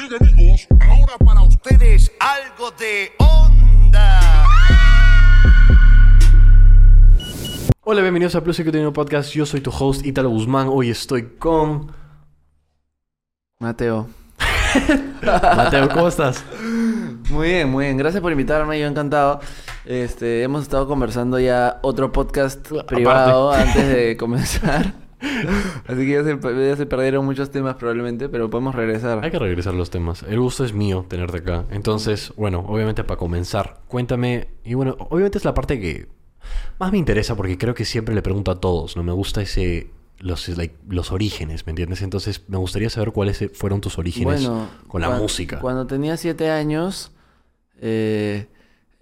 Bien amigos, ahora para ustedes algo de onda. Hola, bienvenidos a Plus Contenido Podcast. Yo soy tu host Italo Guzmán. Hoy estoy con Mateo. Mateo. ¿Cómo estás? Muy bien, muy bien. Gracias por invitarme, yo encantado. Este, hemos estado conversando ya otro podcast privado antes de comenzar. Así que ya se, ya se perdieron muchos temas probablemente, pero podemos regresar. Hay que regresar a los temas. El gusto es mío tenerte acá. Entonces, bueno, obviamente para comenzar, cuéntame. Y bueno, obviamente es la parte que más me interesa porque creo que siempre le pregunto a todos, ¿no? Me gusta ese. Los, like, los orígenes, ¿me entiendes? Entonces, me gustaría saber cuáles fueron tus orígenes Bueno, con la música. Cuando tenía siete años, eh,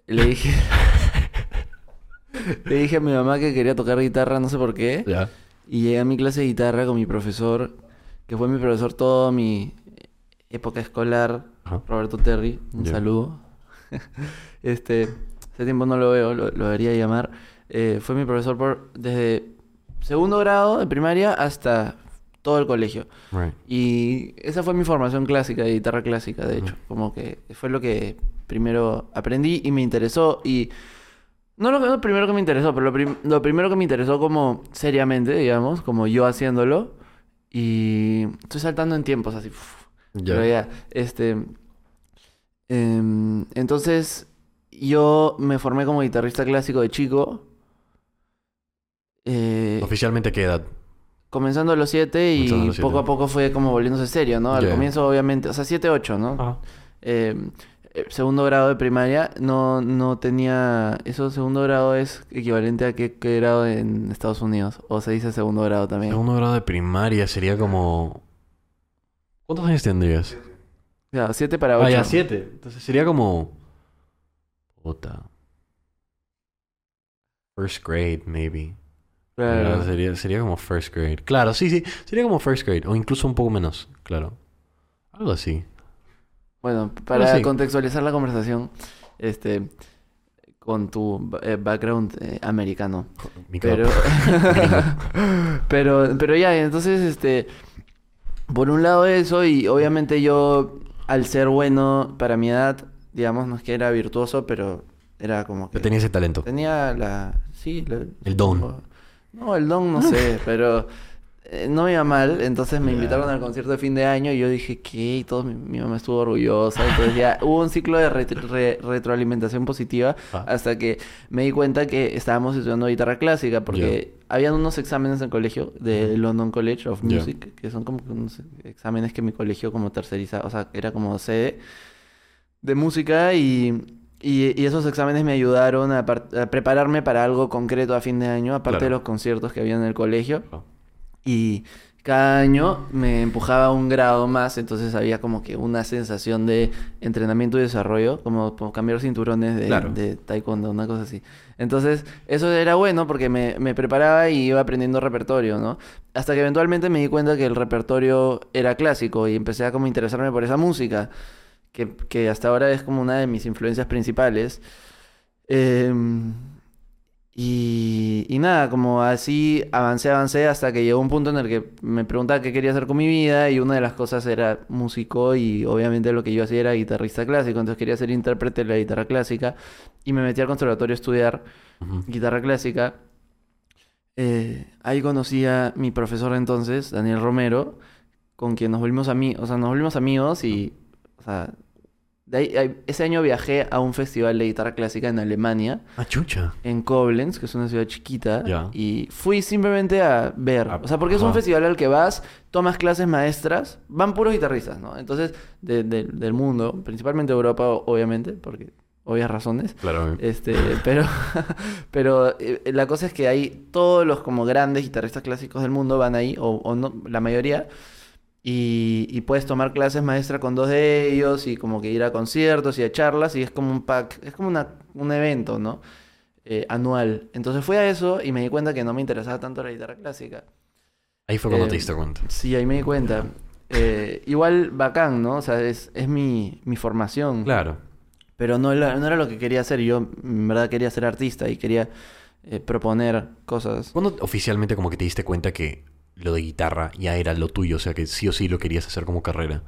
le dije... le dije a mi mamá que quería tocar guitarra, no sé por qué. ¿Ya? Y llegué a mi clase de guitarra con mi profesor, que fue mi profesor toda mi época escolar, Ajá. Roberto Terry. Un saludo. este, hace tiempo no lo veo, lo, lo debería llamar. Eh, fue mi profesor por desde segundo grado de primaria hasta todo el colegio. Right. Y esa fue mi formación clásica, de guitarra clásica, de hecho. Como que fue lo que primero aprendí y me interesó. Y no lo, lo primero que me interesó, pero lo, prim- lo primero que me interesó como seriamente, digamos, como yo haciéndolo. Y estoy saltando en tiempos así. uf. Ya. Pero ya, este... em, entonces, yo me formé como guitarrista clásico de chico. Eh, Oficialmente, ¿qué edad? comenzando a los 7 y los poco a poco fue como volviéndose serio, ¿no? Al comienzo obviamente, o sea, 7, 8, ¿no? Ajá. Eh, eh, segundo grado de primaria no, no tenía... Eso segundo grado es equivalente a qué, qué grado en Estados Unidos. O se dice segundo grado también. Segundo grado de primaria sería como. ¿Cuántos años tendrías? Ya, 7 para 8. Ah, ya, siete. Entonces sería como. Puta. First grade, maybe. Claro. Sería, sería como first grade. Claro, sí, sí. Sería como first grade. O incluso un poco menos, claro. Algo así. Bueno, para sí. contextualizar la conversación, este... Con tu eh, background eh, americano. Mi Pero, pero, pero ya, entonces, este, por un lado eso y obviamente yo, al ser bueno para mi edad, digamos, no es que era virtuoso, pero era como que Ya tenía ese talento. tenía la, sí, la- El don. No, el don no sé, pero no me iba mal, entonces me invitaron al concierto de fin de año y yo dije, ¿qué? Y todo, mi, mi mamá estuvo orgullosa, entonces ya hubo un ciclo de retro- re- retroalimentación positiva Ah. hasta que me di cuenta que estábamos estudiando guitarra clásica porque habían unos exámenes en el colegio de London College of. Music, que son como unos exámenes que mi colegio como terceriza, o sea, era como sede de música y, y, y esos exámenes me ayudaron a, par- a prepararme para algo concreto a fin de año, aparte Claro. de los conciertos que había en el colegio. Y cada año me empujaba un grado más, entonces había como que una sensación de entrenamiento y desarrollo, como, como cambiar cinturones de, Claro. de taekwondo, una cosa así. Entonces, eso era bueno porque me, me preparaba y iba aprendiendo repertorio, ¿no? Hasta que eventualmente me di cuenta que el repertorio era clásico y empecé a como interesarme por esa música, que, que hasta ahora es como una de mis influencias principales. Em, y, y nada, como así avancé, avancé hasta que llegó un punto en el que me preguntaba qué quería hacer con mi vida y una de las cosas era músico y obviamente lo que yo hacía era guitarrista clásico, entonces quería ser intérprete de la guitarra clásica y me metí al conservatorio a estudiar guitarra clásica. Eh, ahí conocí a mi profesor entonces, Daniel Romero, con quien nos volvimos amigos, o sea, nos volvimos amigos y, o sea, de ahí- ahí- ese año viajé a un festival de guitarra clásica en Alemania Ah, chucha. en Koblenz, que es una ciudad chiquita, Ya. y fui simplemente a ver. Ah, O sea, porque es un ajá. festival al que vas, tomas clases maestras, van puros guitarristas, ¿no? Entonces, de- de- del mundo, principalmente Europa, o- obviamente, porque obvias razones. Claro. Este, pero, pero eh, la cosa es que hay todos los como grandes guitarristas clásicos del mundo van ahí, o, o no, la mayoría, y, y puedes tomar clases maestra con dos de ellos y como que ir a conciertos y a charlas y es como un pack, es como una, un evento, ¿no? Eh, anual. Entonces fui a eso y me di cuenta que no me interesaba tanto la guitarra clásica. Ahí fue cuando eh, te diste cuenta. Sí, ahí me di cuenta. Eh, igual bacán, ¿no? O sea, es, es mi, mi formación. Claro. Pero no, era- no era lo que quería hacer. Yo, en verdad, quería ser artista y quería proponer cosas. ¿Cuándo oficialmente como que te diste cuenta que lo de guitarra ya era lo tuyo? O sea, que sí o sí lo querías hacer como carrera.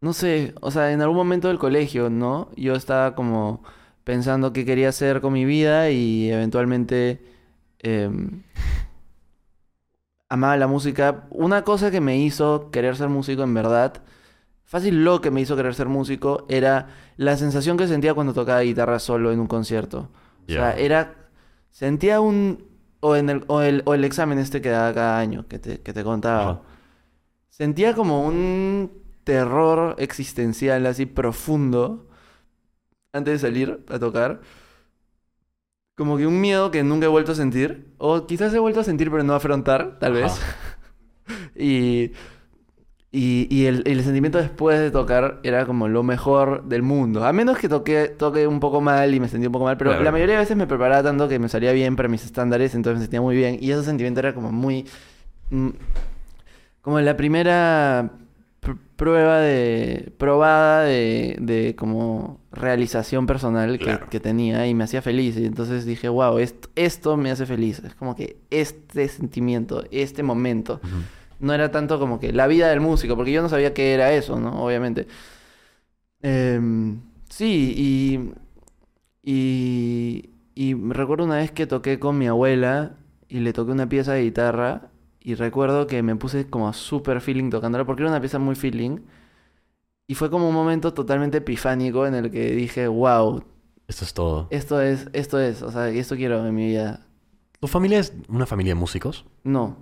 no sé, o sea, en algún momento del colegio, ¿no? Yo estaba como pensando qué quería hacer con mi vida y eventualmente em, amaba la música. Una cosa que me hizo querer ser músico en verdad, fácil lo que me hizo querer ser músico, era la sensación que sentía cuando tocaba guitarra solo en un concierto. O sea, era, sentía un, o, en el, o, el, o el examen este que daba cada año, que te, que te contaba. Ajá. Sentía como un terror existencial así profundo antes de salir a tocar. Como que un miedo que nunca he vuelto a sentir. O quizás he vuelto a sentir pero no a afrontar, tal vez. Y y, y el, el sentimiento después de tocar era como lo mejor del mundo. A menos que toque, toque un poco mal y me sentí un poco mal. Pero Claro. la mayoría de veces me preparaba tanto que me salía bien para mis estándares. Entonces me sentía muy bien. Y ese sentimiento era como muy... mm, como la primera pr- prueba de... Probada de, de como realización personal que, Claro. que tenía. Y me hacía feliz. Y entonces dije, wow, esto, esto me hace feliz. Es como que este sentimiento, este momento. No era tanto como que la vida del músico, porque yo no sabía qué era eso, ¿no? Obviamente. Em, sí, y, y, y me recuerdo una vez que toqué con mi abuela y le toqué una pieza de guitarra y recuerdo que me puse como super feeling tocándola porque era una pieza muy feeling y fue como un momento totalmente epifánico en el que dije, wow, Esto es todo. esto es, esto es, o sea, esto quiero en mi vida. ¿Tu familia es una familia de músicos? No,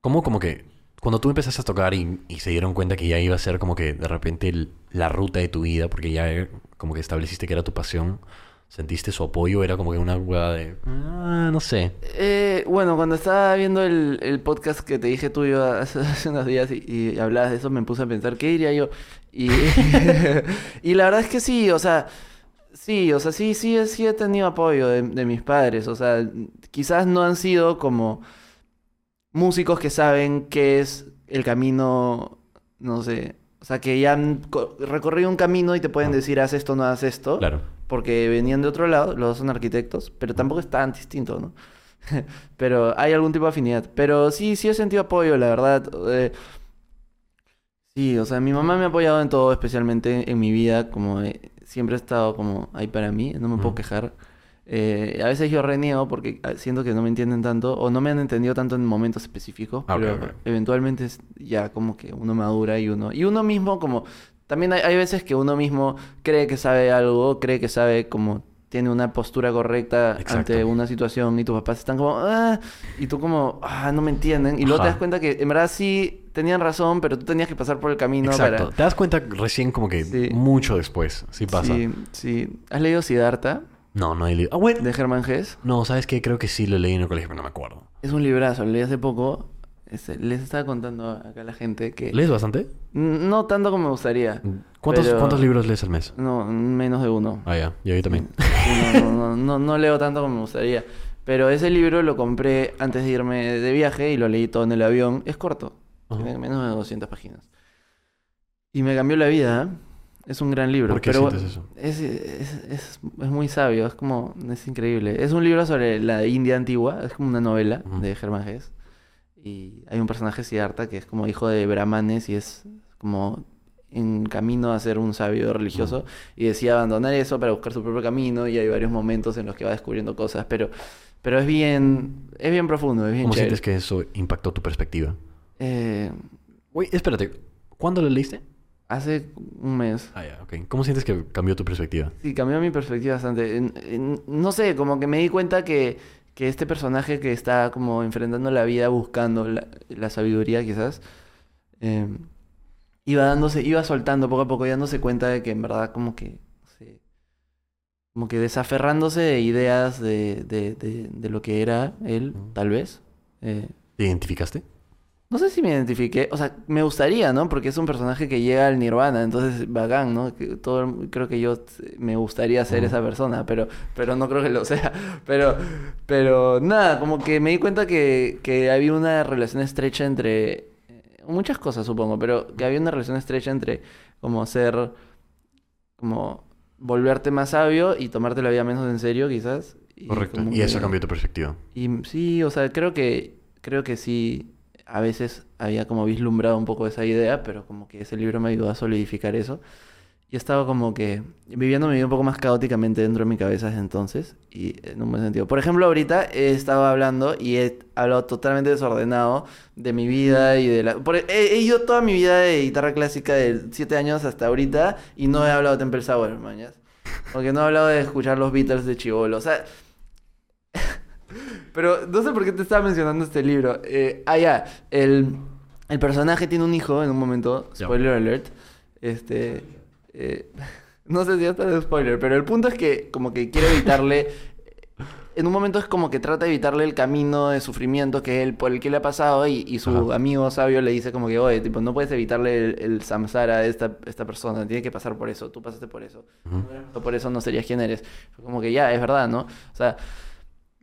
¿Cómo como que cuando tú empezaste a tocar y, y se dieron cuenta que ya iba a ser como que de repente la ruta de tu vida, porque ya eh, como que estableciste que era tu pasión, sentiste su apoyo, era como que una hueá de... Ah, no sé. Eh, bueno, cuando estaba viendo el, podcast que te dije tuyo hace, hace unos días y, hablabas de eso, me puse a pensar, ¿qué diría yo? Y, y la verdad es que sí, o sea, sí, o sea, sí, sí, sí he tenido apoyo de mis padres, o sea, quizás no han sido como músicos que saben qué es el camino, no sé, o sea, que ya han co- recorrido un camino y te pueden decir, haz esto, no haz esto Claro. porque venían de otro lado, los dos son arquitectos, pero tampoco es tan distinto, ¿no? pero hay algún tipo de afinidad. Pero sí, sí he sentido apoyo, la verdad. eh, sí, o sea, mi mamá me ha apoyado en todo, especialmente en mi vida, como eh, siempre ha estado como ahí para mí, no me puedo quejar. Eh, a veces yo reniego porque ah, siento que no me entienden tanto o no me han entendido tanto en momentos específicos, Ah, ok, pero eventualmente es ya como que uno madura y uno y uno mismo como también hay, hay veces que uno mismo cree que sabe algo, cree que sabe como tiene una postura correcta Exacto. ante una situación y tus papás están como ah, y tú como ah, no me entienden y luego te das cuenta que en verdad sí tenían razón, pero tú tenías que pasar por el camino Exacto. para Te das cuenta recién como que Sí. mucho después. Sí pasa. Sí, sí. ¿Has leído Siddhartha No, no he leído. Ah, bueno. de Germán Hesse? No, ¿sabes qué? Creo que sí lo leí en el colegio, pero no me acuerdo. Es un librazo, lo leí hace poco. Este, les estaba contando acá a la gente que... ¿Lees bastante? No tanto como me gustaría. ¿Cuántos, Pero- ¿Cuántos libros lees al mes? No, menos de uno. Ah, ya. Yo, yo también. No, no, no, no, no leo tanto como me gustaría. Pero ese libro lo compré antes de irme de viaje y lo leí todo en el avión. Es corto, tiene menos de 200 páginas. Y me cambió la vida. ¿eh? Es un gran libro. ¿Por qué pero sientes eso? Es, es, es, es muy sabio, es como, es increíble. Es un libro sobre la India antigua, es como una novela de Germán Hesse. Y hay un personaje, Siddhartha, que es como hijo de brahmanes y es como en camino a ser un sabio religioso. Y decía abandonar eso para buscar su propio camino y hay varios momentos en los que va descubriendo cosas. Pero, pero es bien, es bien profundo, es bien ¿Cómo chévere. sientes que eso impactó tu perspectiva? Eh, Güey, espérate. ¿Cuándo lo leíste? Hace un mes. Ah, ya, ok. ¿Cómo sientes que cambió tu perspectiva? Sí, cambió mi perspectiva bastante. En- en- no sé, como que me di cuenta que, que este personaje que está como enfrentando la vida buscando la, la sabiduría quizás, eh, iba dándose, iba soltando poco a poco y dándose cuenta de que en verdad como que, no sé, como que desaferrándose de ideas de, de, de, de lo que era él, tal vez. Eh, ¿Te identificaste? No sé si me identifiqué, o sea, me gustaría, ¿no? Porque es un personaje que llega al nirvana, entonces bacán, ¿no? Que todo, creo que yo me gustaría ser esa persona, pero, pero no creo que lo sea. Pero, pero nada, como que me di cuenta que, que había una relación estrecha entre eh, muchas cosas, supongo, pero que había una relación estrecha entre como ser, como volverte más sabio y tomarte la vida menos en serio, quizás. Y Correcto. Y eso que- cambió tu perspectiva. y sí, o sea, creo que, creo que sí. A veces había como vislumbrado un poco esa idea, pero como que ese libro me ayudó a solidificar eso. Y estaba como que viviendo mi vida un poco más caóticamente dentro de mi cabeza desde entonces, y en un buen sentido. Por ejemplo, ahorita he estado hablando y he hablado totalmente desordenado de mi vida y de la... por- he, he ido toda mi vida de guitarra clásica de 7 años hasta ahorita y no he hablado de Temple Sour, mañas. Porque no he hablado de escuchar los Beatles de Chivolo. O sea, pero no sé por qué te estaba mencionando este libro. Eh, ah, ya. El, el personaje tiene un hijo en un momento. Spoiler alert. Este. eh, no sé si ya está de spoiler, pero el punto es que, como que quiere evitarle. En un momento es como que trata de evitarle el camino de sufrimiento que él, por el que le ha pasado. Y, y su Ajá. amigo sabio le dice, como que, oye, tipo, no puedes evitarle el, el samsara a esta, esta persona. Tiene que pasar por eso. Tú pasaste por eso. Ujú. Por eso no serías quien eres. Como que ya, es verdad, ¿no? O sea,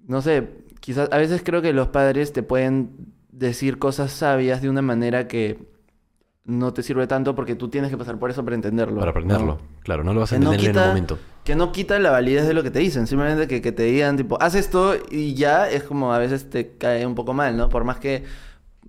no sé, quizás a veces creo que los padres te pueden decir cosas sabias de una manera que no te sirve tanto porque tú tienes que pasar por eso para entenderlo. Para aprenderlo. ¿no? Claro, no lo vas a Que no entender en quita- un momento. Que no quita la validez de lo que te dicen, simplemente que, que te digan tipo, haz esto y ya es como a veces te cae un poco mal, ¿no? Por más que,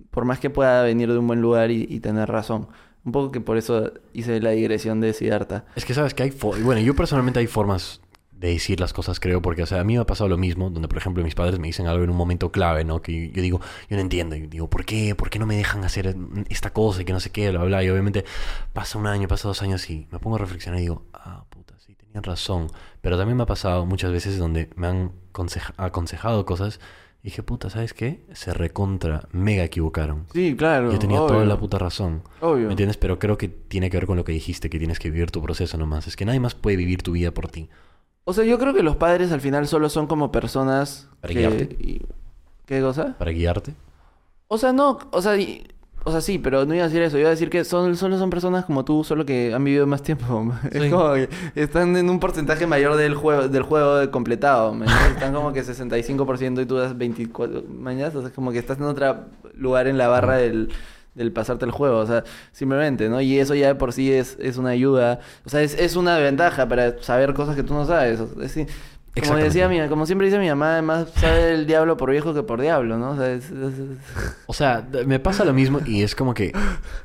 por más que pueda venir de un buen lugar y, y tener razón. Un poco que por eso hice la digresión de Siddhartha. Es que sabes que hay... Bueno, yo personalmente hay formas de decir las cosas, creo, porque, o sea, a mí me ha pasado lo mismo, donde, por ejemplo, mis padres me dicen algo en un momento clave, ¿no? Que yo digo, yo no entiendo, y digo, ¿por qué? ¿Por qué no me dejan hacer esta cosa y que no sé qué, bla, bla? Y obviamente pasa un año, pasa dos años y me pongo a reflexionar y digo, ah, puta, sí, tenían razón. Pero también me ha pasado muchas veces donde me han conseja- aconsejado cosas y dije, puta, ¿sabes qué? Se recontra, mega equivocaron. Sí, claro. Yo tenía toda la puta razón. Obvio. ¿Me entiendes? Pero creo que tiene que ver con lo que dijiste, que tienes que vivir tu proceso nomás. Es que nadie más puede vivir tu vida por ti. O sea, yo creo que los padres al final solo son como personas Para que... guiarte. y- ¿Qué cosa? Para guiarte. O sea, no, o sea, y- o sea, sí, pero no iba a decir eso. Iba a decir que son, solo son personas como tú, solo que han vivido más tiempo. Es como que están en un porcentaje mayor del juego, del juego completado. Están como que 65% y tú das 24 mañana. O sea, como que estás en otro lugar en la barra del, del pasarte el juego. O sea, simplemente, ¿no? Y eso ya de por sí es, es una ayuda. O sea, es, es una ventaja para saber cosas que tú no sabes. Es como decía mi, como siempre dice mi mamá, además sabe el diablo por viejo que por diablo, ¿no? O sea, es- es- es- O sea, me pasa lo mismo y es como que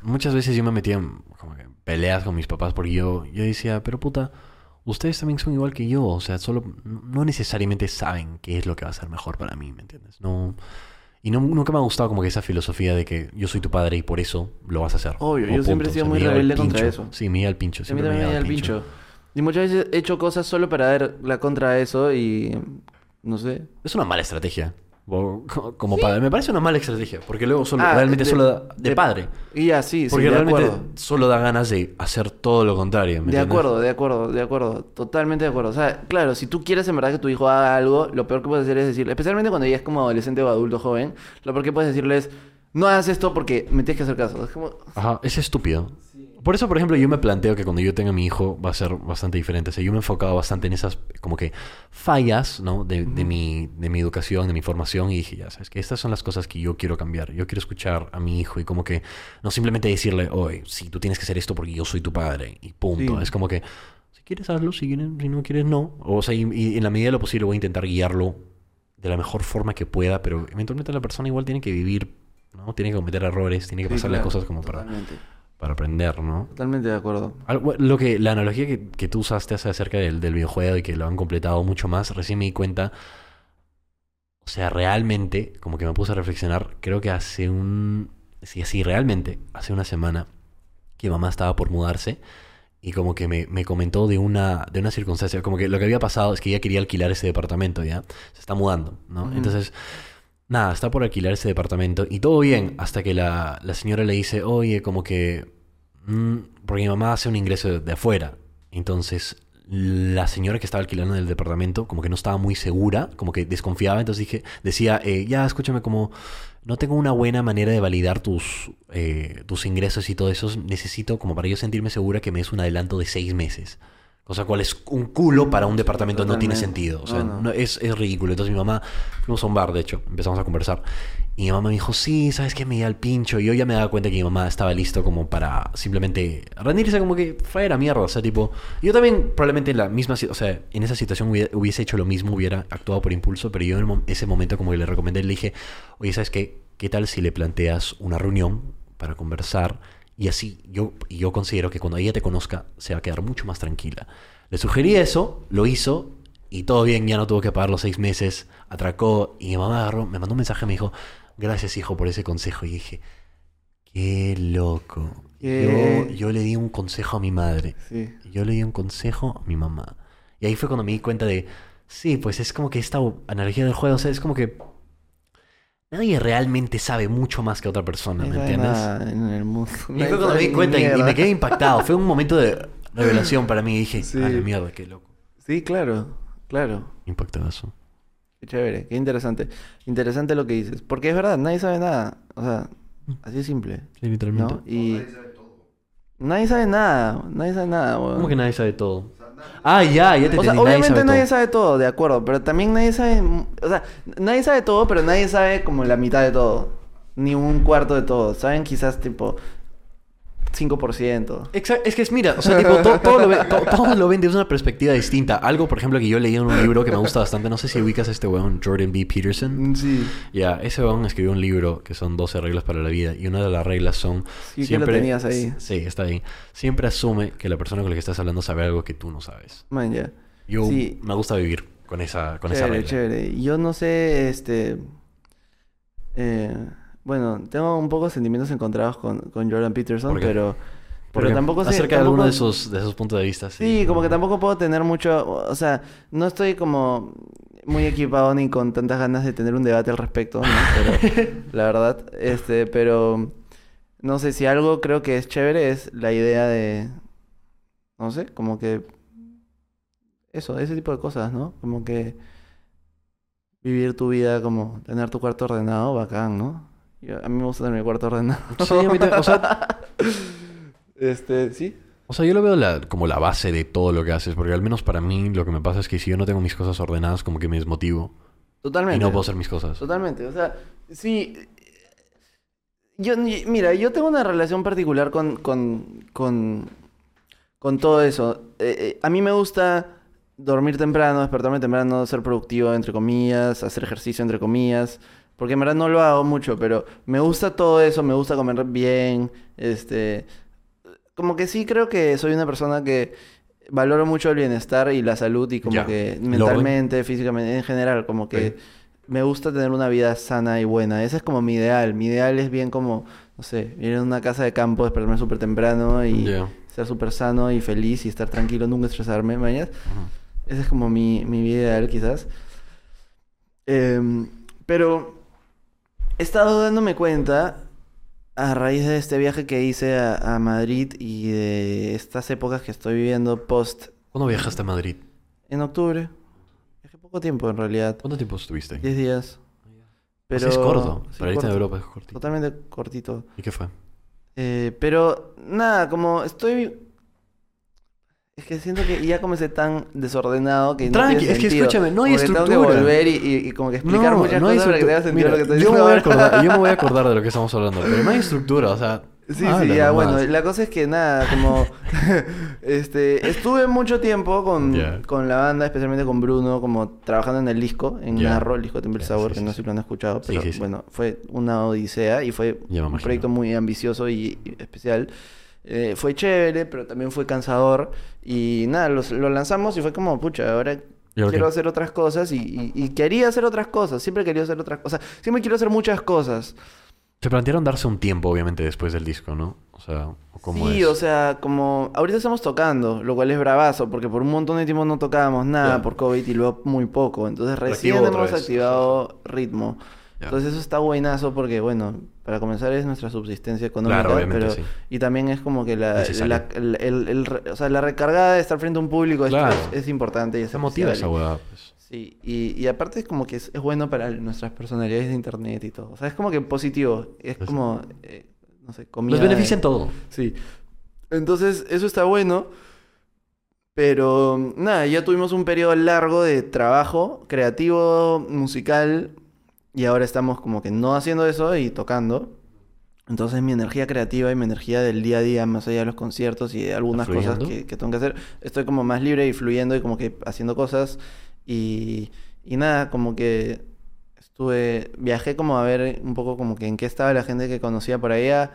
muchas veces yo me metía en como que peleas con mis papás porque yo, yo decía, pero puta, ustedes también son igual que yo. O sea, solo no necesariamente saben qué es lo que va a ser mejor para mí, ¿me entiendes? No. Y no, nunca me ha gustado como que esa filosofía de que yo soy tu padre y por eso lo vas a hacer. Obvio, O yo siempre he sido O sea, muy rebelde contra eso. Sí, me llega el pincho. A mí Siempre me el el pincho. pincho. Y muchas veces he hecho cosas solo para dar la contra de eso y no sé. Es una mala estrategia. Como padre. Me parece una mala estrategia. Porque luego solo, Ah, realmente de- solo da de, de- padre. Y ya, sí, sí, Porque realmente solo da ganas de hacer todo lo contrario. ¿me De entiendes? acuerdo, de acuerdo, de acuerdo. Totalmente de acuerdo. O sea, claro, si tú quieres en verdad que tu hijo haga algo, lo peor que puedes hacer es decirle, especialmente cuando ya es como adolescente o adulto joven, lo peor que puedes decirle es, no hagas esto porque me tienes que hacer caso. Es como, Ajá, es estúpido. Por eso, por ejemplo, yo me planteo que cuando yo tenga a mi hijo va a ser bastante diferente. O sea, yo me he enfocado bastante en esas como que fallas, ¿no? De, de mi, de mi educación, de mi formación. Y dije, ya sabes que estas son las cosas que yo quiero cambiar. Yo quiero escuchar a mi hijo y como que no simplemente decirle, oye, sí, tú tienes que hacer esto porque yo soy tu padre. Y punto. Sí. Es como que si quieres hazlo, si, quieres- si no quieres no. O sea, y, y en la medida de lo posible voy a intentar guiarlo de la mejor forma que pueda. Pero eventualmente la persona igual tiene que vivir, ¿no? Tiene que cometer errores, tiene que Sí, pasarle claro, cosas como Totalmente, para aprender, ¿no? totalmente de acuerdo. Algo- Lo que, la analogía que, que tú usaste hace- acerca del, del videojuego y que lo han completado mucho más, recién me di cuenta. O sea, realmente, como que me puse a reflexionar, creo que hace un. Sí, sí, realmente, hace una semana que mamá estaba por mudarse y como que me, me comentó de una, de una circunstancia, como que lo que había pasado es que ella quería alquilar ese departamento, ¿ya? Se está mudando, ¿no? Entonces, nada, está por alquilar ese departamento y todo bien, hasta que la, la señora le dice, oye, como que... mm, porque mi mamá hace un ingreso de, de afuera. Entonces, la señora que estaba alquilando el departamento, como que no estaba muy segura, como que desconfiaba. Entonces dije, decía, eh, ya, escúchame, como no tengo una buena manera de validar tus, eh, tus ingresos y todo eso. Necesito, como para yo sentirme segura, que me des un adelanto de seis meses. Cosa cual es un culo para un departamento, no tiene Totalmente. sentido. O sea, No, no. no- es, es ridículo. Entonces mi mamá, fuimos a un bar, de hecho, empezamos a conversar. Y mi mamá me dijo, sí, ¿sabes qué? Me da el pincho. Y yo ya me daba cuenta que mi mamá estaba listo como para simplemente rendirse como que fuera mierda. O sea, tipo, yo también probablemente en la misma, o sea, en esa situación hubiese hecho lo mismo, hubiera actuado por impulso. Pero yo en ese momento como que le recomendé, le dije, oye, ¿sabes qué? ¿qué tal si le planteas una reunión para conversar? Y así yo, y yo considero que cuando ella te conozca se va a quedar mucho más tranquila. Le sugerí eso, lo hizo y todo bien, ya no tuvo que pagar los seis meses, atracó y mi mamá agarró, me mandó un mensaje, me dijo, gracias hijo por ese consejo. Y dije, qué loco. Yo, yo le di un consejo a mi madre. Sí. Yo le di un consejo a mi mamá. Y ahí fue cuando me di cuenta de, sí, pues es como que esta analogía del juego, o sea, es como que nadie realmente sabe mucho más que otra persona, ¿me entiendes? nada en el mundo. Y Nadie fue cuando me sabe di cuenta y, me quedé impactado. Fue un momento de revelación para mí y dije, Sí. ah, la mierda, qué loco. Sí, claro, claro. Impactadazo. Qué chévere, qué interesante. Interesante lo que dices. Porque es verdad, nadie sabe nada. O sea, así es simple. Sí, literalmente. ¿No? Y. Nadie sabe nada. Nadie sabe nada, weón. ¿Cómo que nadie sabe todo? Ah, ya, ya te O sea, entendí. obviamente nadie nadie sabe sabe, todo, de acuerdo, pero también nadie sabe, o sea, nadie sabe todo, pero nadie sabe como la mitad de todo, ni un cuarto de todo, saben quizás tipo 5%. Exacto, es que es, mira, o sea, tipo, todo, todo lo ve- to- todos lo ven desde una perspectiva distinta. Algo, por ejemplo, que yo leí en un libro que me gusta bastante, no sé si ubicas a este weón, Jordan B. Peterson. Mm, Sí, Ya, ese weón escribió un libro que son 12 reglas para la vida y una de las reglas son... Sí, lo tenías ahí. Sí, está ahí. Siempre asume que la persona con la que estás hablando sabe algo que tú no sabes. man, ya. Yo Sí. me gusta vivir con esa, con esa Chévere, regla. chévere. Yo no sé, este... eh, bueno, tengo un poco de sentimientos encontrados con, con Jordan Peterson, ¿Por qué? pero... Porque Pero tampoco sé... Acerca de alguno de esos, de esos puntos de vista, sí. Sí, como que tampoco puedo tener mucho, o sea, no estoy como muy equipado ni con tantas ganas de tener un debate al respecto, ¿no? Pero, la verdad, este, pero no sé si algo creo que es chévere es la idea de, no sé, como que eso, ese tipo de cosas, ¿no? Como que vivir tu vida como tener tu cuarto ordenado, bacán, ¿no? Yo- a mí me gusta tener mi cuarto ordenado. Sí, a mí o sea, Este, sí. O sea, yo lo veo la- como la base de todo lo que haces, porque al menos para mí lo que me pasa es que si yo no tengo mis cosas ordenadas, como que me desmotivo Totalmente. y no puedo hacer mis cosas. Totalmente, o sea, sí. Yo, y- mira, yo tengo una relación particular con, con, con, con todo eso. Eh, eh, a mí me gusta dormir temprano, despertarme temprano, ser productivo, entre comillas, hacer ejercicio, entre comillas. Porque en verdad no lo hago mucho, pero me gusta todo eso, me gusta comer bien, este... Como que sí creo que soy una persona que valoro mucho el bienestar y la salud y como Ya. que mentalmente, físicamente, en general, como que... Sí. Me gusta tener una vida sana y buena. Ese es como mi ideal. Mi ideal es bien como, no sé, ir a una casa de campo, despertarme súper temprano y ser súper sano y feliz y estar tranquilo, nunca estresarme, mañana. Ujú. Ese es como mi, mi vida ideal, quizás. Em, pero he estado dándome cuenta a raíz de este viaje que hice a, a Madrid y de estas épocas que estoy viviendo post ¿Cuándo viajaste a Madrid? en octubre. Viajé poco tiempo en realidad. ¿Cuánto tiempo estuviste? 10 días. O sea, es corto. sí, Para irte a. Europa es cortito. Totalmente cortito. ¿Y qué fue? Eh, pero nada, como estoy. Es que siento que ya comencé tan desordenado que no Tranqui, tiene es que escúchame, no hay que Tengo que estructura. volver y, y- y como que explicar muchas no hay cosas para que tenga estructura. sentido Mira, lo que estoy yo, me voy a acordar, yo me voy a acordar de lo que estamos hablando, pero no hay estructura, o sea... Sí, sí, ya, nomás. bueno, la cosa es que nada, como este, estuve mucho tiempo con, con la banda, especialmente con Bruno, como trabajando en el disco, en Ya. Narro, el disco Temple Sour, sí, que sí, no sí. sé si lo han escuchado, pero bueno, fue una odisea y fue un proyecto muy ambicioso y, y especial. Eh, fue chévere, pero también fue cansador. Y nada, los- lo lanzamos y fue como, pucha, ahora ¿Y ahora quiero hacer otras cosas y, y- y quería hacer otras cosas. Siempre quería hacer otras cosas. Siempre quiero hacer muchas cosas. Se plantearon darse un tiempo, obviamente, después del disco, ¿no? O sea, ¿o ¿cómo sí, es? o sea, como ahorita estamos tocando, lo cual es bravazo, porque por un montón de tiempo no tocábamos nada por COVID y luego muy poco. Entonces recién hemos activado ritmo. Entonces eso está buenazo porque, bueno, para comenzar es nuestra subsistencia económica, Claro, obviamente, pero sí. y también es como que la, la, el- el- o sea, la recargada de estar frente a un público es- Claro. es, es importante y es Se motiva esa hueá, pues. Sí, y, y aparte es como que es, es bueno para nuestras personalidades de internet y todo. O sea, es como que positivo. Es Pues- como, eh, no sé, comida. Los beneficia en todo. Sí. Entonces, eso está bueno. Pero nada, ya tuvimos un periodo largo de trabajo creativo, musical, y ahora estamos como que no haciendo eso y tocando. Entonces mi energía creativa y mi energía del día a día, más allá de los conciertos y de algunas cosas que, que tengo que hacer, estoy como más libre y fluyendo y como que haciendo cosas. Y, y nada, como que Estuve, viajé como a ver un poco como que en qué estaba la gente que conocía por allá,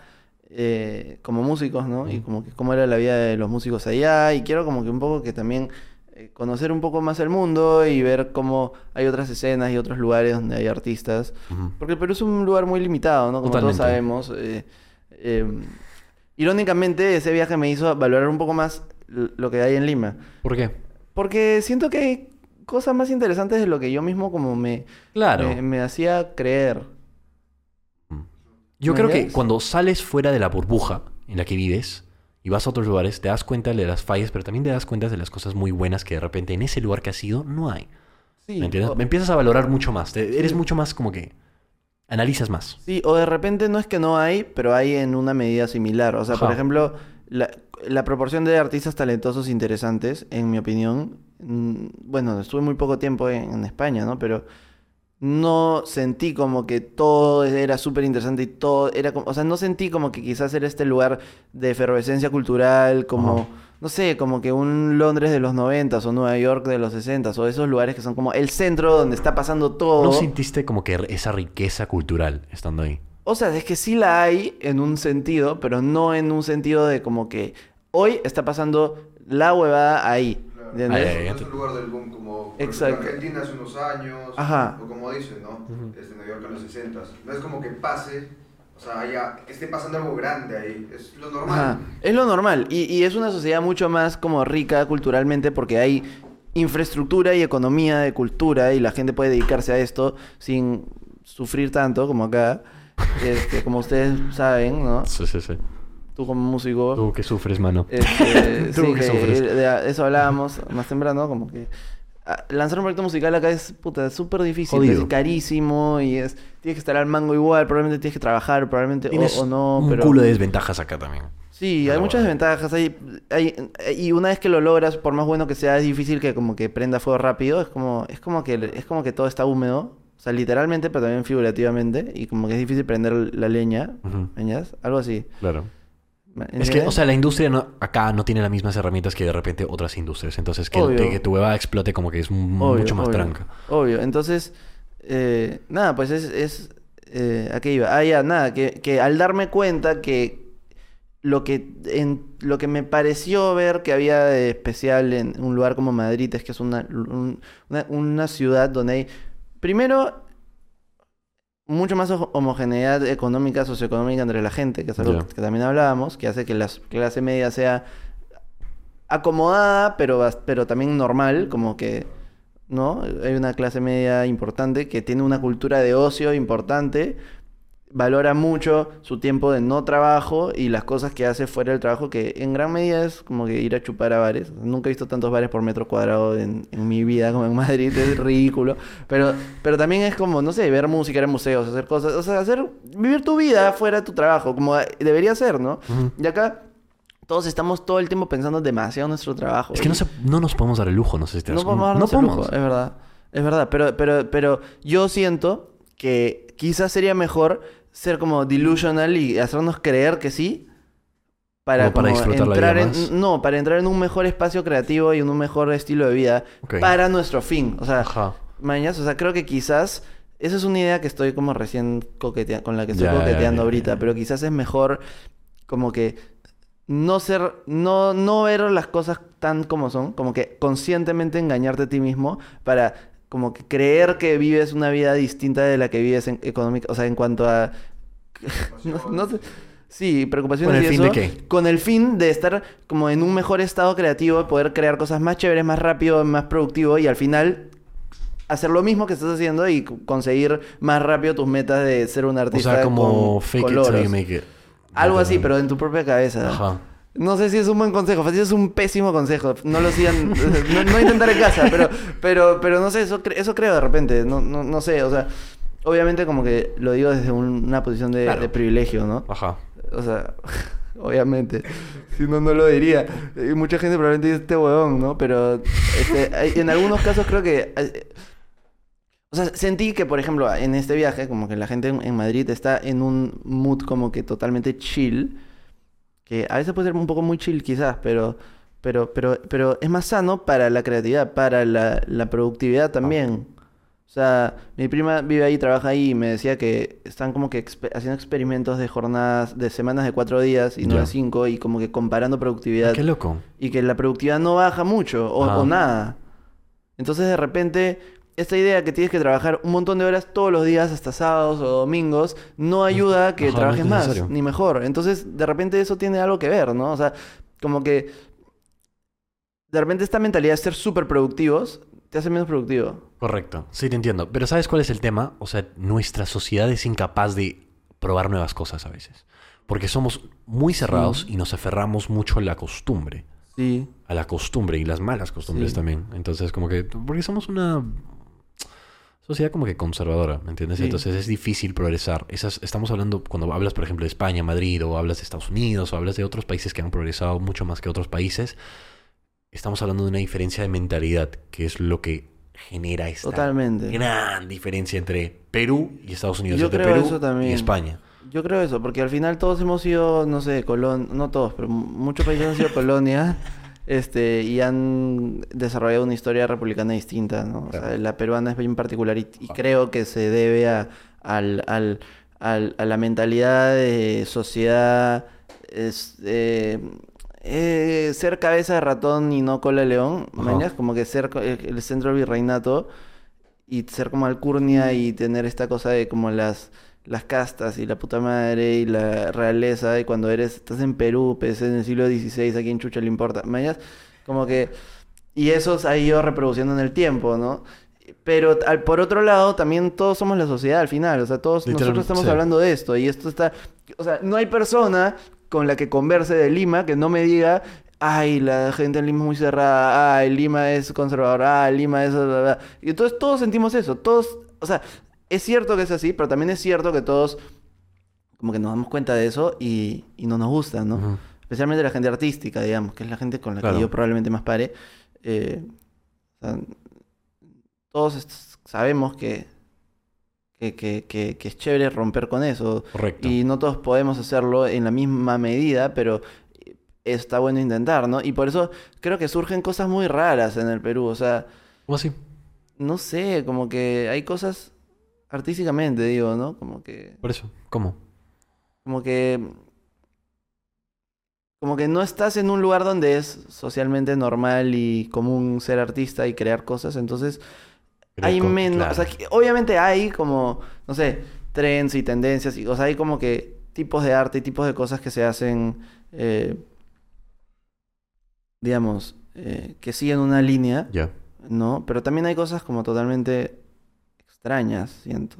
eh, como músicos, ¿no? Y como que cómo era la vida de los músicos allá. Y quiero como que un poco que también conocer un poco más el mundo y ver cómo hay otras escenas y otros lugares donde hay artistas. Porque el Perú es un lugar muy limitado, ¿no? Como todos sabemos. eh, eh, irónicamente, ese viaje me hizo valorar un poco más lo que hay en Lima. ¿Por qué? Porque siento que hay cosas más interesantes de lo que yo mismo como me, Claro. me, me hacía creer. Yo ¿Me creo que cuando sales fuera de la burbuja en la que vives y vas a otros lugares, te das cuenta de las fallas, pero también te das cuenta de las cosas muy buenas que de repente en ese lugar que has ido no hay. Sí, ¿Me entiendes? o- Me empiezas a valorar mucho más. Te- eres mucho más como que analizas más. Sí, o de repente no es que no hay, pero hay en una medida similar. O sea, por ejemplo, la, la proporción de artistas talentosos interesantes, en mi opinión, mm, bueno, estuve muy poco tiempo en, en España, ¿no? Pero no sentí como que todo era súper interesante y todo era como, o sea, no sentí como que quizás era este lugar de efervescencia cultural, como, no sé, como que un Londres de los 90 o Nueva York de los 60 o esos lugares que son como el centro donde está pasando todo. ¿No sintiste como que esa riqueza cultural estando ahí? O sea, es que sí la hay en un sentido, pero no en un sentido de como que hoy está pasando la huevada ahí. ¿Entiendes? Ay, ay, ay. es un lugar del boom como Exacto. Argentina hace unos años, Ajá. o como dicen, ¿no? Este, Nueva York en los 60 No es como que pase, o sea, haya, que esté pasando algo grande ahí, es lo normal. Ajá. Es lo normal. Y, y es una sociedad mucho más como rica culturalmente porque hay infraestructura y economía de cultura y la gente puede dedicarse a esto sin sufrir tanto como acá. Este, como ustedes saben, ¿no? Sí, sí, sí. Tú como músico. Tú que sufres, mano. Este, Tú sí, que que sufres. de eso hablábamos más temprano, como que ah, lanzar un proyecto musical acá es puta súper difícil, Jodido. es carísimo y es tienes que estar al mango igual, probablemente tienes que trabajar, probablemente Tienes o, o no, un pero culo de desventajas acá también. sí, hay muchas desventajas, hay, hay y una vez que lo logras, por más bueno que sea, es difícil que como que prenda fuego rápido, es como es como que es como que todo está húmedo, o sea, literalmente, pero también figurativamente y como que es difícil prender la leña, Ujú. ¿entiendes? Algo así. Claro. ¿Me Es que, entiendes? o sea, la industria no- acá no tiene las mismas herramientas que de repente otras industrias. Entonces, que, Obvio. que tu hueva explote como que es Obvio, mucho más obvio, tranca. Obvio. Entonces, eh, nada, pues es, es eh, ¿a qué iba? Ah, ya, nada, que, que al darme cuenta que lo que, en, lo que me pareció ver que había de especial en un lugar como Madrid es que es una, un- una, una ciudad donde hay, primero, mucho más ho- homogeneidad económica, socioeconómica entre la gente, que es algo que también hablábamos, que hace que la clase media sea acomodada, pero, pero también normal, como que, ¿no? Hay una clase media importante que tiene una cultura de ocio importante, valora mucho su tiempo de no trabajo y las cosas que hace fuera del trabajo, que en gran medida es como que ir a chupar a bares. Nunca he visto tantos bares por metro cuadrado en, en mi vida como en Madrid, es ridículo. Pero, pero también es como, no sé, ver música, ir a museos, hacer cosas, o sea, hacer, vivir tu vida fuera de tu trabajo, como debería ser, ¿no? Y acá todos estamos todo el tiempo pensando demasiado en nuestro trabajo. Es que no, se- no nos podemos dar el lujo, no sé si te no das podemos cuenta. darnos No el podemos. lujo, es verdad. Es verdad, pero, pero, pero yo siento que quizás sería mejor ser como delusional y hacernos creer que sí. Para, Como para entrar en, más. no, para entrar en un mejor espacio creativo y en un mejor estilo de vida para nuestro fin. O sea, Ajá. mañas, o sea, creo que quizás esa es una idea que estoy como recién coqueteando, con la que estoy coqueteando ahorita, pero quizás es mejor como que no ser, no, no ver las cosas tan como son, como que conscientemente engañarte a ti mismo para como que creer que vives una vida distinta de la que vives en económica, o sea, en cuanto a no, no sé. Sí, preocupaciones ¿Con el y fin de qué? Con el fin de estar como en un mejor estado creativo, poder crear cosas más chéveres, más rápido, más productivo y al final hacer lo mismo que estás haciendo y conseguir más rápido tus metas de ser un O artista sea, como con, fake con it till you make it. Algo así, pero en tu propia cabeza. Ajá. No sé si es un buen consejo, fácil es un pésimo consejo. No lo sigan, no, no intentar en casa, pero, pero, pero no sé, eso, cre- eso creo de repente. No, no, no sé, o sea, obviamente como que lo digo desde un- una posición de, Claro. de privilegio, ¿no? Ajá. O sea, obviamente. Si no, no lo diría. Y mucha gente probablemente dice este huevón, ¿no? Pero este, hay- en algunos casos creo que... O sea, sentí que, por ejemplo, en este viaje, como que la gente en, en Madrid está en un mood como que totalmente chill. Que a veces puede ser un poco muy chill quizás, pero... Pero, pero, pero es más sano para la creatividad, para la, la productividad también. O sea, mi prima vive ahí, trabaja ahí y me decía que están como que haciendo experimentos de jornadas, de semanas de cuatro días y no de cinco y como que comparando Ah, productividad qué loco. y que la productividad no baja mucho o, Ah. o nada. Entonces de repente esta idea que tienes que trabajar un montón de horas todos los días hasta sábados o domingos no ayuda a que Ajá, no es trabajes más ni mejor. Entonces de repente eso tiene algo que ver, ¿no? O sea, como que de repente esta mentalidad de ser súper productivos te hace menos productivo. Correcto, sí te entiendo. Pero ¿sabes cuál es el tema? O sea, nuestra sociedad es incapaz de probar nuevas cosas a veces. Porque somos muy cerrados y nos aferramos mucho a la costumbre. Sí. A la costumbre y las malas costumbres Sí. también. Entonces, como que... Porque somos una sociedad como que conservadora, ¿me entiendes? Sí. Entonces es difícil progresar. Esas, estamos hablando, cuando hablas, por ejemplo, de España, Madrid, o hablas de Estados Unidos, o hablas de otros países que han progresado mucho más que otros países, estamos hablando de una diferencia de mentalidad, que es lo que genera esta Totalmente. gran diferencia entre Perú y Estados Unidos, Yo entre creo Perú eso también. y España. Yo creo eso, porque al final todos hemos sido, no sé, colon, no todos, pero mu- muchos países han sido colonia, este, y han desarrollado una historia republicana distinta, ¿no? O sea, la peruana es bien particular y, y creo que se debe a, al, al- al- a la mentalidad de sociedad, es, eh, eh, ser cabeza de ratón y no cola de león, mañas, como que ser co- el, el centro del virreinato y ser como alcurnia y tener esta cosa de como las las castas y la puta madre y la realeza y cuando eres estás en Perú, pues en el siglo XVI, a quién chucha le importa, mañas, como que y eso se ha ido reproduciendo en el tiempo, ¿no? Pero al, por otro lado, también todos somos la sociedad al final, o sea, todos nosotros estamos sí. hablando de esto y esto está, o sea, no hay persona con la que converse de Lima que no me diga, ay, la gente en Lima es muy cerrada, ay, Lima es conservadora, ay, Lima es... bla, bla, bla". Y entonces todos sentimos eso, todos, o sea, es cierto que es así, pero también es cierto que todos como que nos damos cuenta de eso y, y no nos gusta, ¿no? Especialmente la gente artística, digamos, que es la gente con la Claro. que yo probablemente más pare. Eh, o sea, todos sabemos que, que, que, que- que es chévere romper con eso. Correcto. Y no todos podemos hacerlo en la misma medida, pero está bueno intentar, ¿no? Y por eso creo que surgen cosas muy raras en el Perú. O sea, ¿Cómo así? no sé, como que hay cosas artísticamente, digo, ¿no? Como que, Por eso. ¿Cómo? como que, como que no estás en un lugar donde es socialmente normal y común ser artista y crear cosas, entonces hay menos, claro. o sea, que obviamente hay como, no sé, trends y tendencias, y, o sea, hay como que tipos de arte y tipos de cosas que se hacen, eh, digamos, eh, que siguen una línea. ¿no? Pero también hay cosas como totalmente extrañas, siento.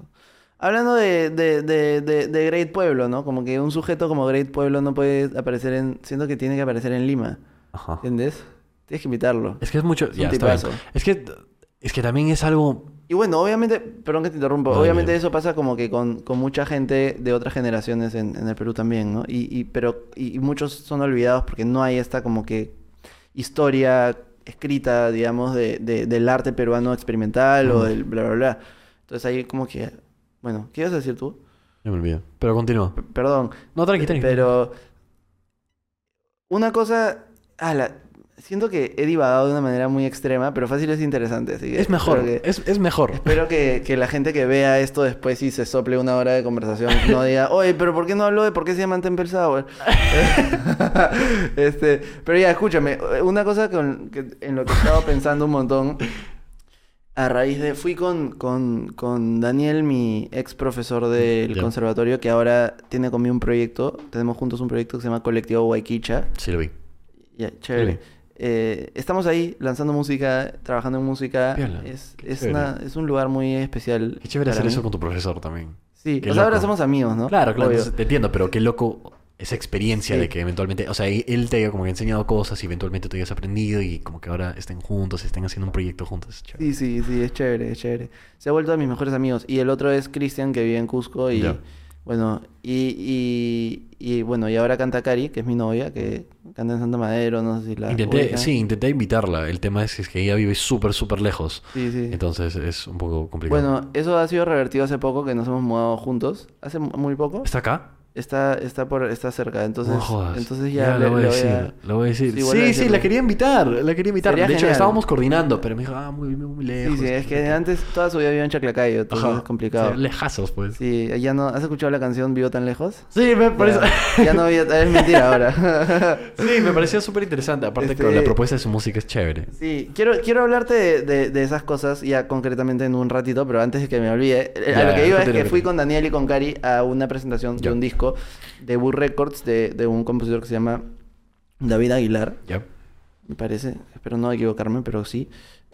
Hablando de, de, de, de, de Great Pueblo, ¿no? Como que un sujeto como Great Pueblo no puede aparecer en... Siento que tiene que aparecer en Lima, Ajá. ¿entiendes? Tienes que invitarlo. Es que es mucho... Es Ya, está bien. tipazo. Es que... Es que también es algo... Y bueno, obviamente, perdón que te interrumpa, Dale, obviamente eso pasa como que con, con mucha gente de otras generaciones en, en el Perú también, ¿no? Y, y, pero, y, y muchos son olvidados porque no hay esta como que historia escrita, digamos, de, de- del arte peruano experimental o Ujú. del bla, bla, bla. Entonces ahí como que, bueno, ¿qué ibas a decir tú? Ya me olvidé. Pero continúa. P- perdón, No, tranqui, tranqui. pero una cosa, ala, siento que he divagado de una manera muy extrema, pero fácil es interesante, así que Es mejor. que- Es, es mejor. Espero que, que la gente que vea esto después y se sople una hora de conversación no diga, oye, pero ¿por qué no habló de por qué se llama Temple Sour? este, pero ya, escúchame, una cosa con, que- en lo que he estado pensando un montón, a raíz de, fui con, con, con Daniel, mi ex profesor del Ya. conservatorio, que ahora tiene conmigo un proyecto, tenemos juntos un proyecto que se llama Colectivo Waikicha. Sí, lo vi. Ya, chévere. Sí. Eh, estamos ahí lanzando música, trabajando en música. Es, es, una- es un lugar muy especial. Qué chévere hacer mí. eso con tu profesor también. Sí, sea, ahora somos amigos, ¿no? Claro, claro, Obvio. te entiendo, pero qué loco esa experiencia Sí. de que eventualmente, o sea, él te haya como que enseñado cosas y eventualmente tú hayas aprendido y como que ahora estén juntos, estén haciendo un proyecto juntos. Sí, sí, sí, es chévere, es chévere. Se ha vuelto a mis mejores amigos. Y el otro es Cristian, que vive en Cusco. Y bueno, y, y, y bueno, y ahora canta Cari, que es mi novia, que canta en Santa Madero, no sé si la. Intenté, sí, intenté invitarla. El tema es, es que ella vive súper, súper lejos. Sí, sí. Entonces es un poco complicado. Bueno, eso ha sido revertido hace poco, que nos hemos mudado juntos. Hace mu- muy poco. ¿Está acá? Está, está por, está cerca, entonces, No jodas. entonces ya, lo le- voy a le voy decir. a- Lo voy a decir. Sí, Sí, a sí, la quería invitar. La quería invitar. Sería de hecho, genial. estábamos coordinando, pero me dijo, ah, muy, muy, muy lejos. Sí, sí, es que antes toda su vida vivió en Chaclacayo, entonces Ajá. es complicado. Sí, lejazos, pues. Sí, ya no, ¿has escuchado la canción Vivo tan lejos? Sí, me, por eso- Ya, ya no, ya- es mentira ahora. sí, me pareció súper interesante. Aparte Este- que la propuesta de su música es chévere. Sí, quiero, quiero hablarte de, de- de esas cosas ya concretamente en un ratito, pero antes de que me olvide, eh, a Ya, lo que iba es que fui con Daniel y con Cari a una presentación Ya. de un disco de Burr Records de, de un compositor que se llama David Aguilar, Ya. me parece, espero no equivocarme, pero sí,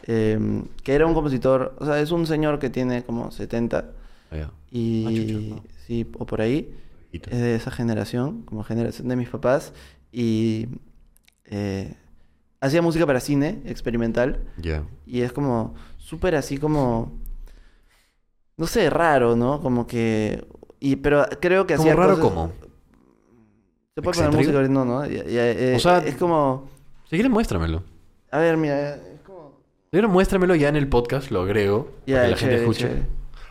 eh, que era un compositor, o sea, es un señor que tiene como 70 Ah, y... Ah, no. Sí, o por ahí, es de esa generación, como generación de mis papás, y eh, hacía música para cine experimental. Ya. Y es como súper así como... No sé, raro, ¿no? Como que... Y, pero creo que hacía raro cosas- como. ¿Se puede poner música ahorita? No, ¿no? Eh, O sea- es como... Si quieres, muéstramelo. A ver, mira, es como... Si quieres, muéstramelo ya en el podcast, lo agrego. Ya, para que la gente escuche. chévere.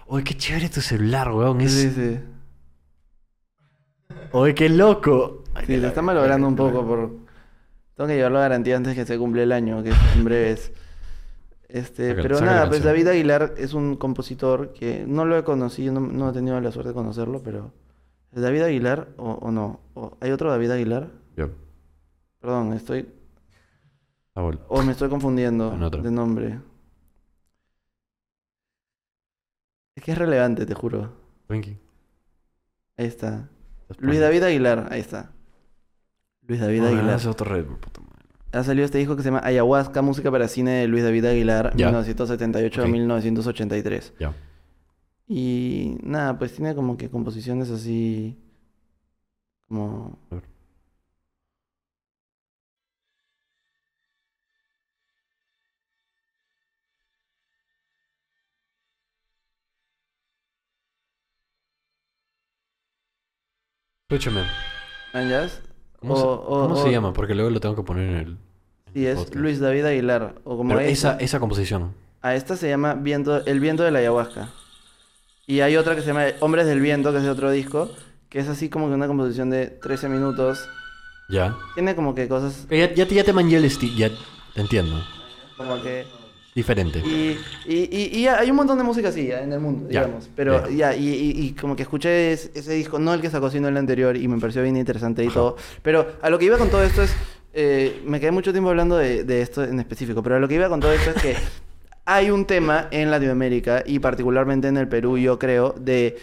Oye, qué chévere tu celular, weón. Es... Sí, sí. Oye, qué loco. Ay, Sí, lo la está verga, malogrando un poco por... Tengo que llevarlo a garantía antes que se cumple el año, que es en breves. Este, pero nada, pues. David Aguilar es un compositor que no lo he conocido, no, no he tenido la suerte de conocerlo, pero... ¿Es David Aguilar o, o no? ¿O ¿Hay otro David Aguilar? Perdón, estoy... Ah. O me estoy confundiendo de nombre. Es que es relevante, te juro. Tranqui. Ahí está. Luis David Aguilar, ahí está. Luis David Ah, Aguilar. otro red, madre. Ha salido este disco que se llama Ayahuasca, música para cine de Luis David Aguilar, Ya. 1978 a Ok. 1983. Ya. Y nada, pues tiene como que composiciones así. Como. A ver. Escúchame. ¿Manjas? ¿Cómo, O- se, o- cómo o- se llama? Porque luego lo tengo que poner en el. Sí, es. Luis David Aguilar. O como Pero esa. esa, esa composición. A esta se llama Viento, El viento de la ayahuasca. Y hay otra que se llama Hombres del Viento, que es de otro disco, que es así como que una composición de 13 minutos. Ya. Tiene como que cosas Ya, ya, te- ya te mangué el estilo. Ya te entiendo. como que... Diferente. Y, y, y, y hay un montón de música así en el mundo, Ya, digamos. Pero ya. ya, y, y- y como que escuché es- ese disco, no el que sacó, sino el anterior, y me pareció bien interesante y Ajá. todo. Pero a lo que iba con todo esto es. Eh, me quedé mucho tiempo hablando de, de esto en específico, pero lo que iba con todo esto es que hay un tema en Latinoamérica, y particularmente en el Perú, yo creo, de,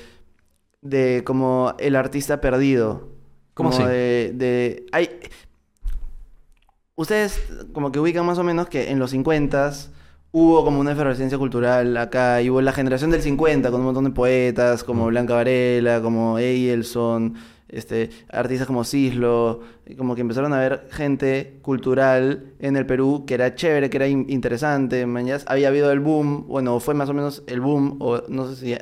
de como el artista perdido. ¿Cómo Como de, de- hay, Ustedes como que ubican más o menos que en los 50 hubo como una efervescencia cultural acá, y hubo la generación del 50 con un montón de poetas como Mm. Blanca Varela, como Eielson, este, artistas como Cislo, como que empezaron a ver gente cultural en el Perú que era chévere, que era in- interesante, mañas. Había habido el boom, bueno, fue más o menos el boom, o no sé si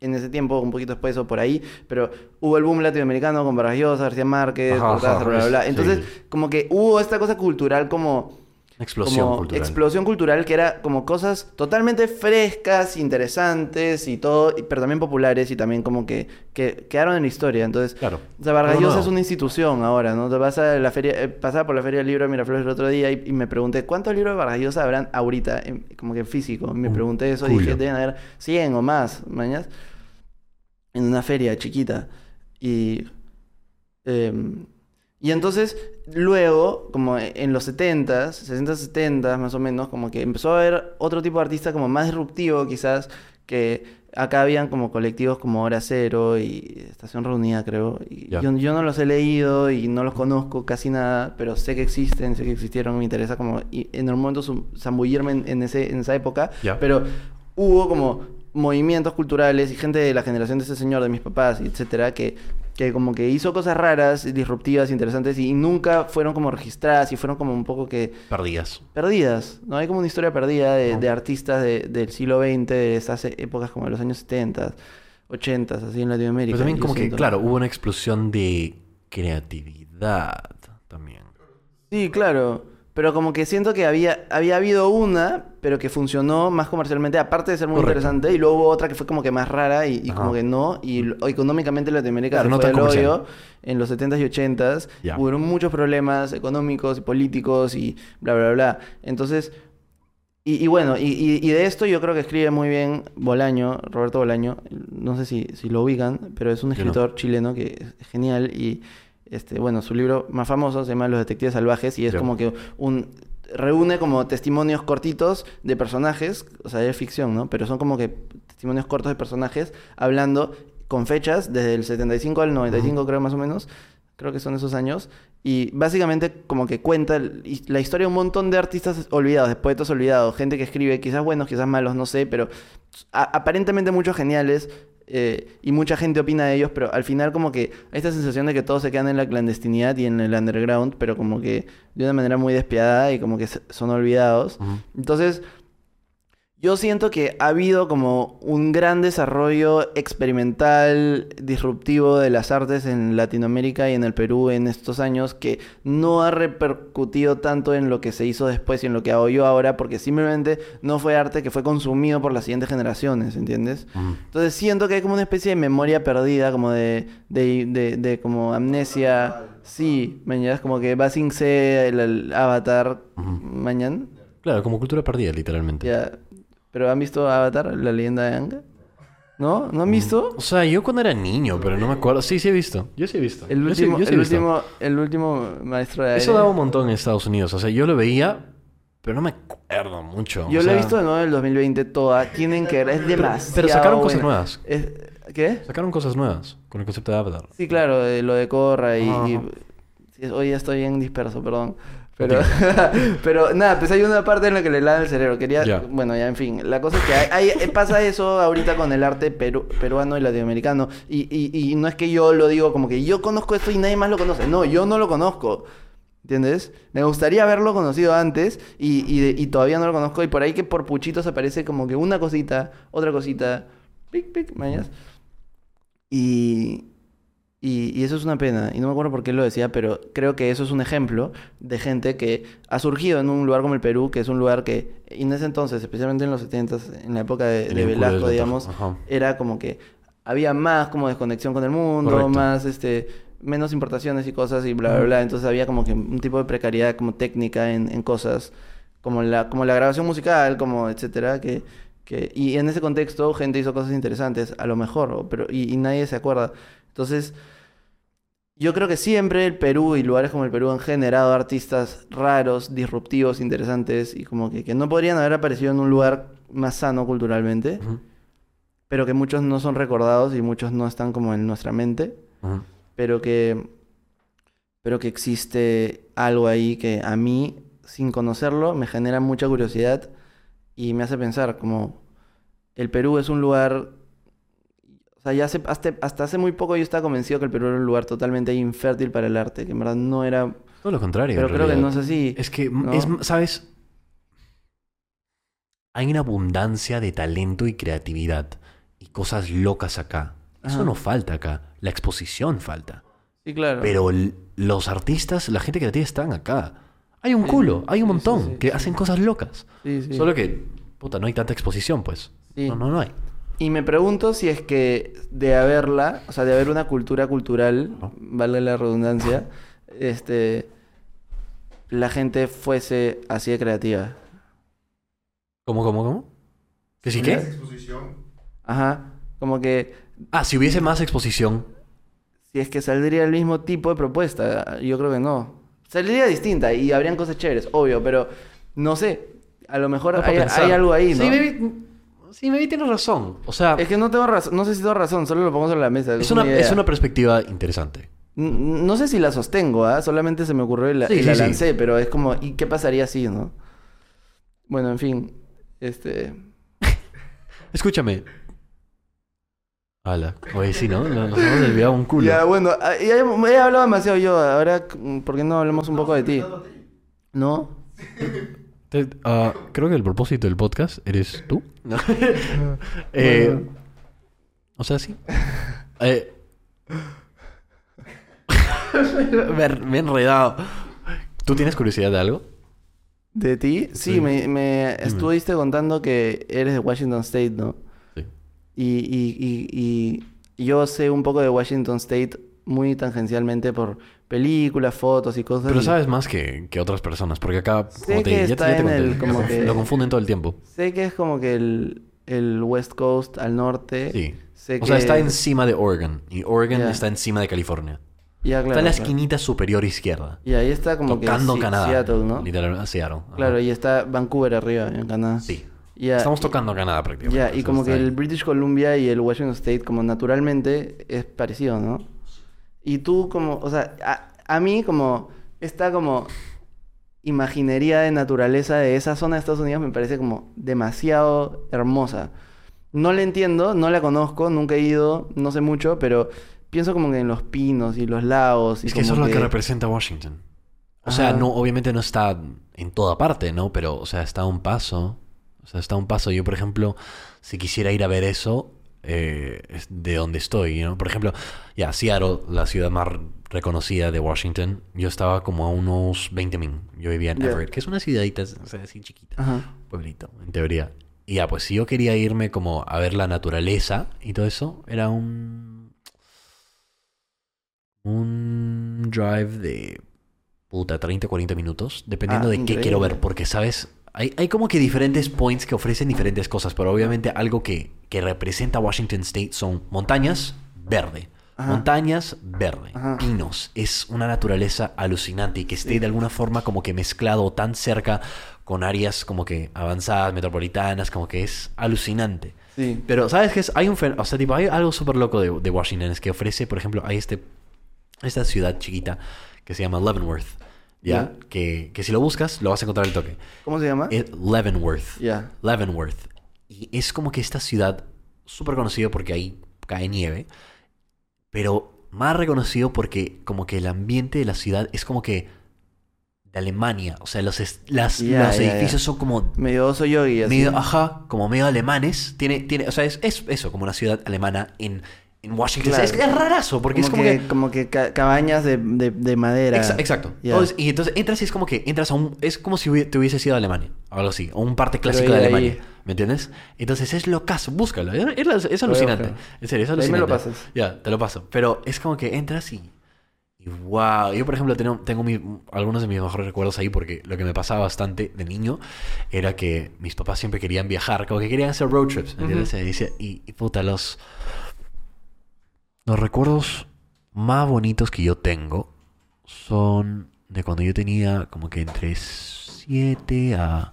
en ese tiempo, un poquito después o por ahí, pero hubo el boom latinoamericano con Vargas Llosa, García Márquez, Ajá, Cortázar, ajá, bla, bla, bla. sí. Entonces, como que hubo esta cosa cultural como Explosión como cultural. explosión cultural que era como cosas totalmente frescas, interesantes y todo, pero también populares y también como que, que quedaron en la historia. Entonces, Claro. o sea, Vargas Llosa nuevo. es una institución ahora, ¿no? Te vas a la feria, eh, pasaba por la feria del libro de Miraflores el otro día y, y me pregunté, ¿cuántos libros de Vargas Llosa habrán ahorita, en- como que en físico? Me Un pregunté eso y dije, deben haber 100 o más, mañas, en una feria chiquita. Y... em, y entonces, luego, como en los 70s, 60s, 70s más o menos, como que empezó a haber otro tipo de artista como más disruptivo quizás, que acá habían como colectivos como Hora Cero y Estación Reunida, creo. Y yo, yo no los he leído y no los conozco casi nada, pero sé que existen, sé que existieron, me interesa como y en el momento zambullirme en, en ese, en esa época, Ya. pero hubo como movimientos culturales y gente de la generación de ese señor, de mis papás, etcétera, que, que como que hizo cosas raras, disruptivas, interesantes y nunca fueron como registradas y fueron como un poco que Perdías. perdidas, ¿no? Hay como una historia perdida de, de artistas de- del siglo XX, de esas épocas como de los años 70, 80, así en Latinoamérica. Pero también yo como que, claro, hubo una explosión de creatividad también. Sí, claro. Pero como que siento que había, había habido una, pero que funcionó más comercialmente, aparte de ser muy Correcto. interesante, y luego hubo otra que fue como que más rara y, como que no, y económicamente Latinoamérica se no fue hoyo en los 70s y 80s, Ya. hubo muchos problemas económicos y políticos y bla, bla, bla. Entonces, y, y bueno, y, de esto yo creo que escribe muy bien Bolaño, Roberto Bolaño, no sé si, si lo ubican, pero es un no. escritor chileno que es genial y este, bueno, su libro más famoso se llama Los Detectives Salvajes y es como que un reúne como testimonios cortitos de personajes, o sea, es ficción, ¿no? Pero son como que testimonios cortos de personajes hablando con fechas desde el 75 al 95 creo más o menos, creo que son esos años. Y básicamente como que cuenta la historia de un montón de artistas olvidados, de poetas olvidados, gente que escribe quizás buenos, quizás malos, no sé, pero aparentemente muchos geniales eh, y mucha gente opina de ellos, pero al final como que hay esta sensación de que todos se quedan en la clandestinidad y en el underground, pero como que de una manera muy despiadada y como que son olvidados. Entonces, yo siento que ha habido como un gran desarrollo experimental, disruptivo de las artes en Latinoamérica y en el Perú en estos años que no ha repercutido tanto en lo que se hizo después y en lo que hago yo ahora, porque simplemente no fue arte que fue consumido por las siguientes generaciones, ¿entiendes? Entonces siento que hay como una especie de memoria perdida, como de, de, de, de como amnesia. Sí, mañana como que va sin ser el, el avatar mañana. Claro, como cultura perdida, literalmente. Ya. ¿Pero han visto Avatar, la leyenda de Aang? ¿No? ¿No han visto? O sea, yo cuando era niño, pero no me acuerdo. Sí, sí he visto. Yo sí he visto. El Yo sí- último, yo sí he el visto. último, el último maestro de aire. Eso daba un montón en Estados Unidos. O sea, yo lo veía, pero no me acuerdo mucho. Yo o lo he visto de nuevo en el 2020 toda. Tienen que ver, es demasiado pero sacaron cosas nuevas. Es- ¿Qué? Sacaron cosas nuevas con el concepto de Avatar. Sí, claro, de lo de Corra y... Hoy ya estoy bien disperso, perdón. Pero, pero nada, pues hay una parte en la que le lava el cerebro. Quería, bueno, ya en fin, la cosa es que hay, hay- pasa eso ahorita con el arte peru- peruano y latinoamericano. Y, y, y no es que yo lo digo como que yo conozco esto y nadie más lo conoce. No, yo no lo conozco. ¿Entiendes? Me gustaría haberlo conocido antes y, y, de- y todavía no lo conozco. Y por ahí que por puchitos aparece como que una cosita, otra cosita, pic, pic, mañas. Y, y, y eso es una pena. Y no me acuerdo por qué lo decía, pero creo que eso es un ejemplo de gente que ha surgido en un lugar como el Perú, que es un lugar que en ese entonces, especialmente en los 70 en la época de, de Velasco, digamos, Ajá. era como que había más como desconexión con el mundo, Correcto. más este menos importaciones y cosas y bla bla bla. Entonces había como que un tipo de precariedad como técnica en, en cosas como la, como la grabación musical, como etcétera, que, que, y en ese contexto gente hizo cosas interesantes, a lo mejor, pero, y, y nadie se acuerda. Entonces, yo creo que siempre el Perú y lugares como el Perú han generado artistas raros, disruptivos, interesantes, y como que, que no podrían haber aparecido en un lugar más sano culturalmente, pero que muchos no son recordados y muchos no están como en nuestra mente pero que pero que existe algo ahí que a mí sin conocerlo me genera mucha curiosidad y me hace pensar como el Perú es un lugar sea ya hace, hasta, hasta hace muy poco yo estaba convencido que el Perú era un lugar totalmente infértil para el arte que en verdad no era Todo lo contrario. pero creo que no es así Es que, ¿no? es, ¿sabes? Hay una abundancia de talento y creatividad y cosas locas acá. Eso Ajá. no falta acá. La exposición falta. sí claro Pero los artistas, la gente creativa están acá. Hay un Sí, culo, hay un montón sí, sí, que hacen cosas locas. Sí, sí. Solo que, puta, no hay tanta exposición, pues. No, no, no hay. Y me pregunto si es que de haberla, o sea, de haber una cultura cultural, vale la redundancia, este, la gente fuese así de creativa. ¿Cómo, cómo, cómo? ¿Que sí qué? Exposición. Ajá, como que Ah, si hubiese más exposición. si es que saldría el mismo tipo de propuesta, yo creo que no. Saldría distinta y habrían cosas chéveres, obvio, pero no sé, a lo mejor hay, algo ahí, ¿no? Sí, maybe, sí, maybe tienes razón. O sea, Es que no tengo razón, no sé si tengo razón, solo lo pongo sobre la mesa. es una, es una perspectiva interesante. N- No sé si la sostengo, ¿ah? Solamente se me ocurrió y la, Sí, y la sí, sí. lancé, pero es como, ¿y qué pasaría si, no? Bueno, en fin, este... Escúchame. Ala. Oye, sí, ¿no? Nos hemos desviado un culo. Ya, bueno, ah, ya he, he hablado demasiado yo, ahora, mm, ¿por qué no hablamos un poco de ti? ¿No? Te- ah, creo que el propósito del podcast eres tú. No. Eh, Bueno. O sea, sí. Eh, me, me he enredado. ¿Tú tienes curiosidad de algo? ¿De ti? Sí, Sí. me, me estuviste contando que eres de Washington State, ¿no? Sí. Y, y, y, y yo sé un poco de Washington State muy tangencialmente por películas, fotos y cosas. Pero y sabes más que, que otras personas, porque acá, Sé como que ya te- está ya te en conté, el- como que- lo confunden todo el tiempo. Sé que es como que el, el West Coast al norte. Sí. Sé O sea, está encima de Oregon. Y Oregon Ya. está encima de California. Ya, claro, está en la claro. esquinita superior izquierda. Y ahí está como tocando que Canadá. Seattle, ¿no? Literalmente, Seattle. ajá. Claro, y está Vancouver arriba, en Canadá. Sí. Ya, Estamos y- tocando Canadá prácticamente. Ya, y como que el ahí. British Columbia y el Washington State, como naturalmente, es parecido, ¿no? Y tú, como, o sea, a, a mí, como, esta como imaginería de naturaleza de esa zona de Estados Unidos me parece como demasiado hermosa. No la entiendo, no la conozco, nunca he ido, no sé mucho, pero pienso como que en los pinos y los lagos. Y Es que eso es lo que representa Washington. O sea, no, obviamente no está en toda parte, ¿no? Pero, o sea, está a un paso. O sea, está a un paso. Yo, por ejemplo, si quisiera ir a ver eso, eh, de donde estoy, ¿no? Por ejemplo, ya, Seattle, la ciudad más reconocida de Washington, yo estaba como a unos 20 min. Yo vivía en. Everett, que es una ciudadita, o sea, así chiquita. Ajá. Pueblito, en teoría. Y ya, pues si yo quería irme como a ver la naturaleza y todo eso, era un. Un drive de. Puta, 30, 40 minutos, dependiendo Ah, de qué quiero ver, porque, ¿sabes? Hay, hay como que diferentes points que ofrecen diferentes cosas, pero obviamente algo que, que representa Washington State son montañas, verde. Ajá. Montañas, verde. Ajá. Pinos. Es una naturaleza alucinante y que esté de alguna forma como que mezclado tan cerca con áreas como que avanzadas, metropolitanas, como que es alucinante. Sí. Pero, ¿sabes qué es? Hay un o sea, tipo, hay algo súper loco de, de Washington, es que ofrece, por ejemplo, hay este, esta ciudad chiquita que se llama Leavenworth, ¿ya? Ya. Que, que si lo buscas, lo vas a encontrar al toque. ¿Cómo se llama? Es Leavenworth. Ya. Leavenworth. Y es como que esta ciudad, súper conocido porque ahí cae nieve, pero más reconocido porque como que el ambiente de la ciudad es como que de Alemania. O sea, los, las, los edificios son como Medio oso yogi, así. medio, ajá, como medio alemanes. Tiene, tiene, o sea, es, es eso, como una ciudad alemana en, en Washington. Claro. Es, es rarazo, porque es como que... como que ca- cabañas de, de, de madera. Exa- exacto. Ya. Entonces- y entonces entras y es como que entras a un... Es como si te hubiese ido a Alemania. O algo así. O un parte clásico de Alemania. ahí- ¿Me entiendes? Entonces es lo caso. Búscalo. Es, es- es alucinante. En serio, es Ahí me alucinante. lo pasas. Ya, te lo paso. Pero es como que entras y... Y wow. Yo, por ejemplo, tengo, tengo mi- algunos de mis mejores recuerdos ahí porque lo que me pasaba bastante de niño era que mis papás siempre querían viajar. Como que querían hacer road trips. ¿me entiendes? Y dice- y, y puta, los... Los recuerdos más bonitos que yo tengo son de cuando yo tenía como que entre 7 a,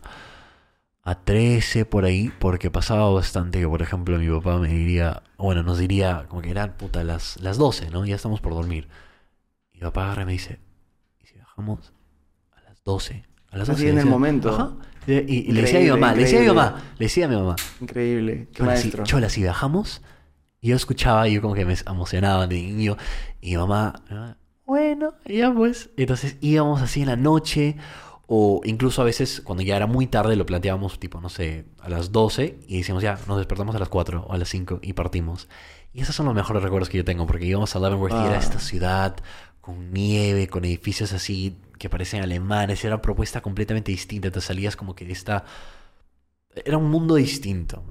a 13 por ahí, porque pasaba bastante que, por ejemplo, mi papá me diría, bueno, nos diría como que eran puta las, las 12, ¿no? Ya estamos por dormir. Y mi papá agarra y me dice, ¿y si bajamos a las 12? A las 12. Así en el momento. Ajá. Y, y- le decía a mi mamá, le decía a mi mamá, le decía a mi mamá, Increíble. Qué Chola, si, maestro. chola, si bajamos, y yo escuchaba, y yo como que me emocionaba de niño, y mi mamá, mi mamá, bueno, ya pues. Entonces íbamos así en la noche, o incluso a veces cuando ya era muy tarde lo planteábamos tipo, no sé, a las 12, y decíamos ya, nos despertamos a las 4 o a las 5 y partimos. Y esos son los mejores recuerdos que yo tengo, porque íbamos a Leavenworth y era Ah. esta ciudad con nieve, con edificios así que parecen alemanes, era una propuesta completamente distinta, te salías como que de esta... Era un mundo distinto,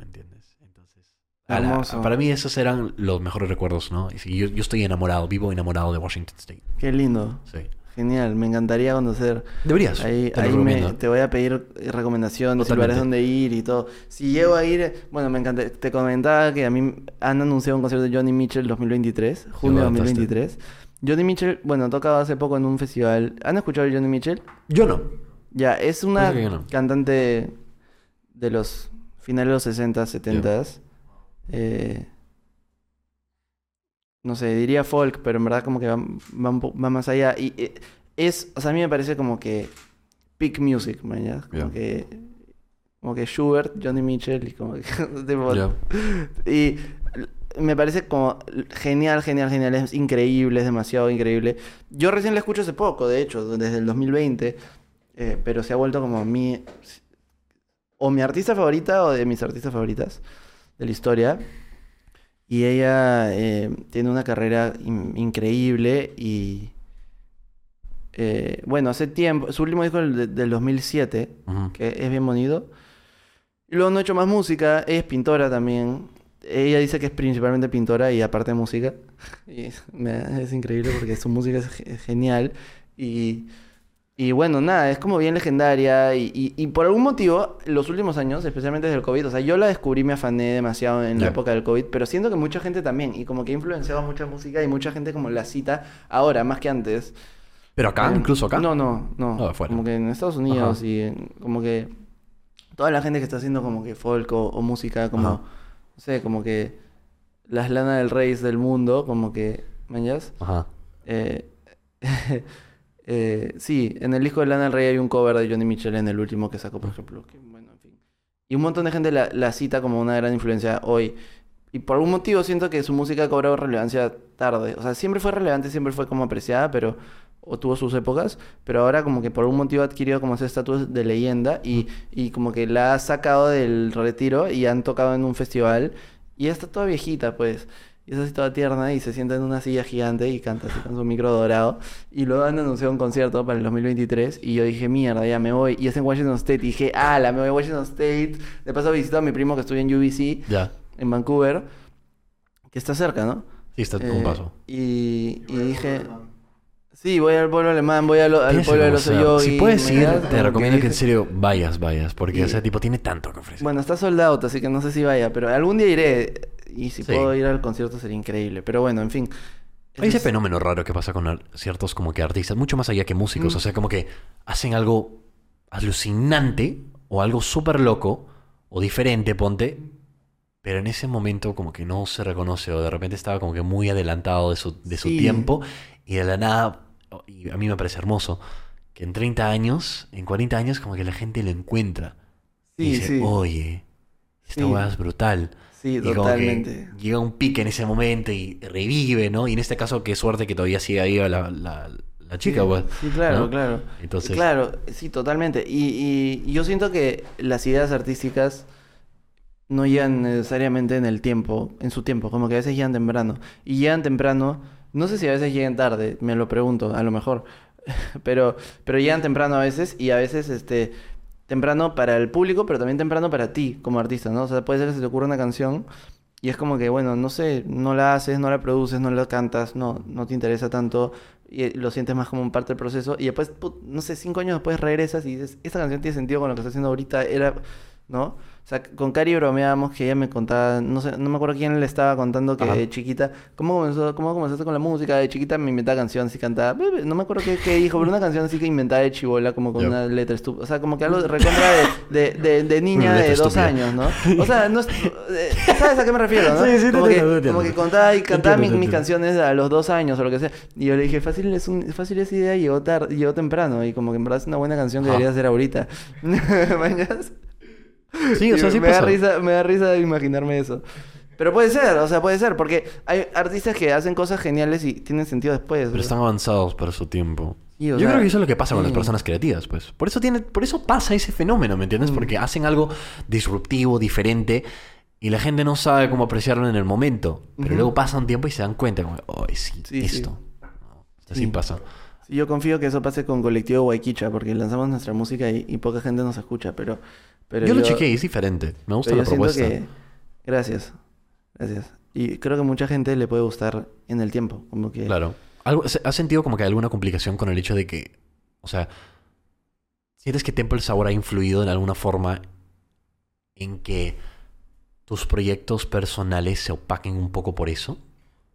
para mí esos eran los mejores recuerdos, ¿no? Yo, yo estoy enamorado, vivo enamorado de Washington State. Qué lindo. Sí. Genial. Me encantaría conocer. Deberías. Ahí, te ahí me- te voy a pedir recomendaciones, lugares donde ir y todo. Si llego a ir, bueno, me encanta. Te comentaba que a mí han anunciado un concierto de Johnny Mitchell 2023, junio de contaste. 2023. Johnny Mitchell, bueno, tocaba hace poco en un festival. ¿Han escuchado a Johnny Mitchell? Yo no. Ya, es una no. cantante de los finales de los 60, 70. Eh, no sé, diría folk, pero en verdad como que va, más allá. Y eh, es, o sea, a mí me parece como que peak music, man, ¿ya? Como que como que Schubert, Johnny Mitchell y como que Ya. y me parece como genial, genial, genial. Es increíble, es demasiado increíble. Yo recién la escucho hace poco, de hecho, desde el 2020. eh, pero se ha vuelto como mi... O mi artista favorita o de mis artistas favoritas de la historia. Y ella eh, tiene una carrera in- increíble y... eh, bueno, hace tiempo, su último disco es del, del 2007, Ujú. que es bien bonito. Y luego no ha hecho más música, ella es pintora también. Ella dice que es principalmente pintora y aparte de música. Y me- es increíble porque su música es ge- genial. Y, y bueno, nada, es como bien legendaria. Y, y- y por algún motivo, los últimos años, especialmente desde el COVID, o sea, yo la descubrí, me afané demasiado en la época del COVID, pero siento que mucha gente también. Y como que ha influenciado mucha música y mucha gente como la cita ahora, más que antes. Pero acá, Eh, incluso acá. No, no, no. Ah, afuera. Como que en Estados Unidos Ajá. y en- como que toda la gente que está haciendo como que folk o, o música como, Ajá. no sé, como que las Lana del Rey del mundo, como que, ¿mañas? Ajá. Eh, eh, sí, en el disco de Lana del Rey hay un cover de Johnny Mitchell en el último que sacó, por ejemplo. que, bueno, en fin. Y un montón de gente la, la cita como una gran influencia hoy. Y por algún motivo siento que su música ha cobrado relevancia tarde. O sea, siempre fue relevante, siempre fue como apreciada, pero... O tuvo sus épocas, pero ahora como que por algún motivo ha adquirido como ese estatus de leyenda y, y como que la ha sacado del retiro y han tocado en un festival y ya está toda viejita, pues. Y es así toda tierna y se sienta en una silla gigante y canta así con su micro dorado. Y luego han anunciado un concierto para el 2023 y yo dije, mierda, ya me voy. Y es en Washington State. Y dije, ah, la me voy a Washington State. De paso visito a mi primo que estudia en UBC, Ya. en Vancouver, que está cerca, ¿no? Sí, está Eh, un paso. Y, y dije, sí, voy al pueblo alemán, voy lo- al pueblo de los. Yogi. Si puedes ir, das te recomiendo que en serio vayas, vayas. Porque Y- ese tipo tiene tanto que ofrecer. Bueno, está soldado, así que no sé si vaya, pero algún día iré. Y si Sí. puedo ir al concierto sería increíble. Pero bueno, en fin. Hay ese Es- fenómeno raro que pasa con ciertos como que artistas, mucho más allá que músicos. Mm. O sea, como que hacen algo alucinante o algo súper loco o diferente, ponte. Pero en ese momento como que no se reconoce o de repente estaba como que muy adelantado de su, de su Sí. tiempo y de la nada, y a mí me parece hermoso, que en 30 años, en 40 años como que la gente lo encuentra. y Sí, dice, sí. oye, esta Sí. es brutal. Sí, Y totalmente. llega un pique en ese momento y revive, ¿no? Y en este caso, qué suerte que todavía sigue ahí la, la, la chica, sí, pues. Sí, claro, ¿no? claro. Entonces, Claro, sí, totalmente. Y, y- y yo siento que las ideas artísticas no llegan necesariamente en el tiempo, en su tiempo, como que a veces llegan temprano. Y llegan temprano, no sé si a veces llegan tarde, me lo pregunto, a lo mejor. pero, pero llegan temprano a veces y a veces este temprano para el público, pero también temprano para ti como artista, ¿no? O sea, puede ser que se te ocurra una canción y es como que, bueno, no sé, no la haces, no la produces, no la cantas, no, no te interesa tanto y lo sientes más como un parte del proceso y después, no sé, cinco años después regresas y dices, esta canción tiene sentido con lo que está haciendo ahorita, era, ¿no? O sea, con Cari bromeábamos que ella me contaba, no sé, no me acuerdo quién le estaba contando que Ajá. de chiquita, ¿cómo comenzó, cómo comenzaste con la música? De chiquita me inventaba canciones y cantaba, bebe, no me acuerdo qué, qué dijo, pero una canción así que inventaba de chivola, como con Ya. una letra estúpida, o sea, como que algo recontra de, de, de, de niña de dos años, ¿no? O sea, no es- eh, ¿sabes a qué me refiero, no? Sí, sí, te como, te que, como que contaba y cantaba mis, mis canciones a los dos años o lo que sea. Y yo le dije, fácil es un, fácil esa idea llegó tarde, llegó temprano. Y como que en verdad es una buena canción que debería hacer ahorita. ¿Mañas? Sí, o sea, sí me da pasa. risa, me da risa imaginarme eso. Pero puede ser, o sea, puede ser, porque hay artistas que hacen cosas geniales y tienen sentido después. Pero están avanzados para su tiempo. Sí, Yo sea, creo que eso es lo que pasa con las personas creativas, pues. Por eso tiene, por eso pasa ese fenómeno, ¿me entiendes? Mm. Porque hacen algo disruptivo, diferente, y la gente no sabe cómo apreciarlo en el momento. Pero luego pasa un tiempo y se dan cuenta, como, oh, sí, Sí, esto. Así Sí. pasa. Sí, yo confío que eso pase con Colectivo Guayquicha, porque lanzamos nuestra música y, y poca gente nos escucha, pero... pero yo, lo chequeé y es diferente. Me gusta pero la yo propuesta. que... Gracias, gracias. Y creo que mucha gente le puede gustar en el tiempo, como que... Claro. ¿Has sentido como que hay alguna complicación con el hecho de que, o sea, sientes que Temple Sour ha influido en alguna forma en que tus proyectos personales se opaquen un poco por eso?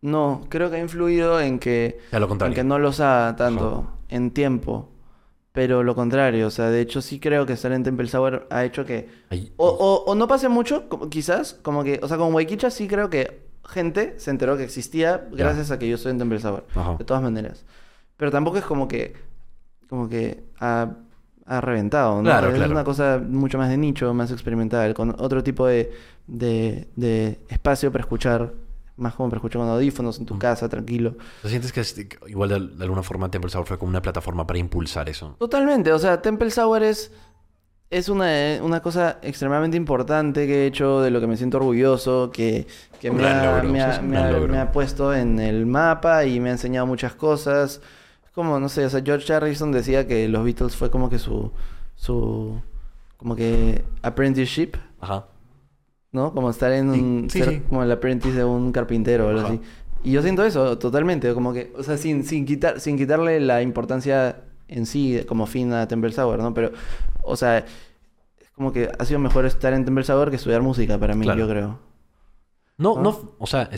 No, creo que ha influido en que... O sea, lo En que no los haga tanto en tiempo. Pero lo contrario, o sea, de hecho sí creo que estar en Temple Sour ha hecho que... Ay, O, o- o no pase mucho, como- quizás, como que... O sea, con Waikicha sí creo que gente se enteró que existía gracias a que yo estoy en Temple Sour. Ajá. De todas maneras. Pero tampoco es como que... Como que ha, ha reventado, ¿no? Claro, es claro. una cosa mucho más de nicho, más experimental, con otro tipo de, de, de espacio para escuchar. Más como para escuchar con audífonos en tu Mm. casa, tranquilo. ¿Te sientes que es- igual de, de alguna forma Temple Sour fue como una plataforma para impulsar eso? Totalmente, o sea, Temple Sour es, es una, una cosa extremadamente importante que he hecho, de lo que me siento orgulloso, que, que me, ha, logro, me ha puesto en el mapa y me ha enseñado muchas cosas. como, no sé, o sea, George Harrison decía que los Beatles fue como que su, su, como que apprenticeship, Ajá. ¿No? Como estar en Sí, un, sí, ser sí. como el apprentice de un carpintero o algo así. Y yo siento eso totalmente, como que, o sea, sin, sin quitar, sin quitarle la importancia en sí como fin a Temple Sour, ¿no? Pero, o sea, es como que ha sido mejor estar en Temple Sour que estudiar música para mí, Claro. yo creo. No, ¿No? no, o sea,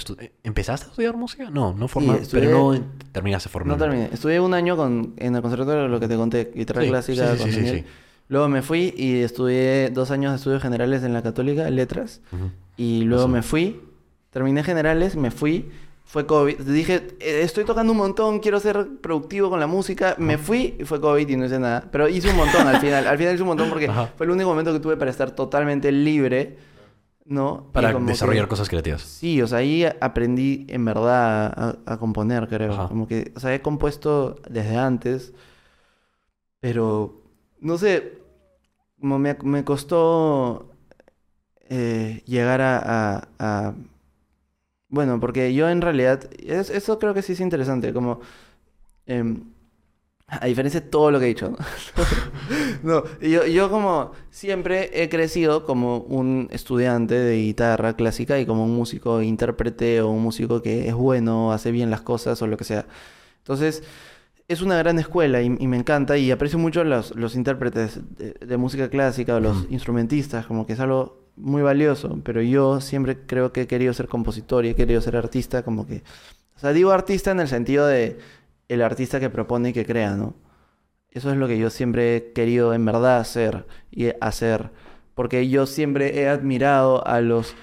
¿empezaste a estudiar música? No, no formal, estudié- pero no terminaste No formalmente. terminé. Estudié un año con, en el conservatorio, lo que te conté, guitarra Sí, clásica sí, sí, con sí, sí, Daniel. Luego me fui y estudié dos años de estudios generales en la Católica, letras. Ujú. Y luego Eso. me fui, terminé generales, me fui, fue COVID. Dije, "Eh, estoy tocando un montón, quiero ser productivo con la música. Me fui y fue COVID y no hice nada. Pero hice un montón al final. Al final hice un montón porque fue el único momento que tuve para estar totalmente libre, ¿no? Para que- desarrollar cosas creativas. Sí, o sea, ahí aprendí en verdad a, a componer, creo. Como que, o sea, he compuesto desde antes, pero no sé, como me, me costó eh, llegar a, Bueno, porque yo en realidad, es- eso creo que sí es interesante, como... em, a diferencia de todo lo que he dicho. No, yo, yo como siempre he crecido como un estudiante de guitarra clásica y como un músico intérprete o un músico que es bueno, hace bien las cosas o lo que sea. Entonces, es una gran escuela y, y me encanta y aprecio mucho los, los intérpretes de, de música clásica o los instrumentistas, como que es algo muy valioso, pero yo siempre creo que he querido ser compositor y he querido ser artista, como que... O sea, digo artista en el sentido de el artista que propone y que crea, ¿no? Eso es lo que yo siempre he querido en verdad hacer y hacer. Porque yo siempre he admirado a los,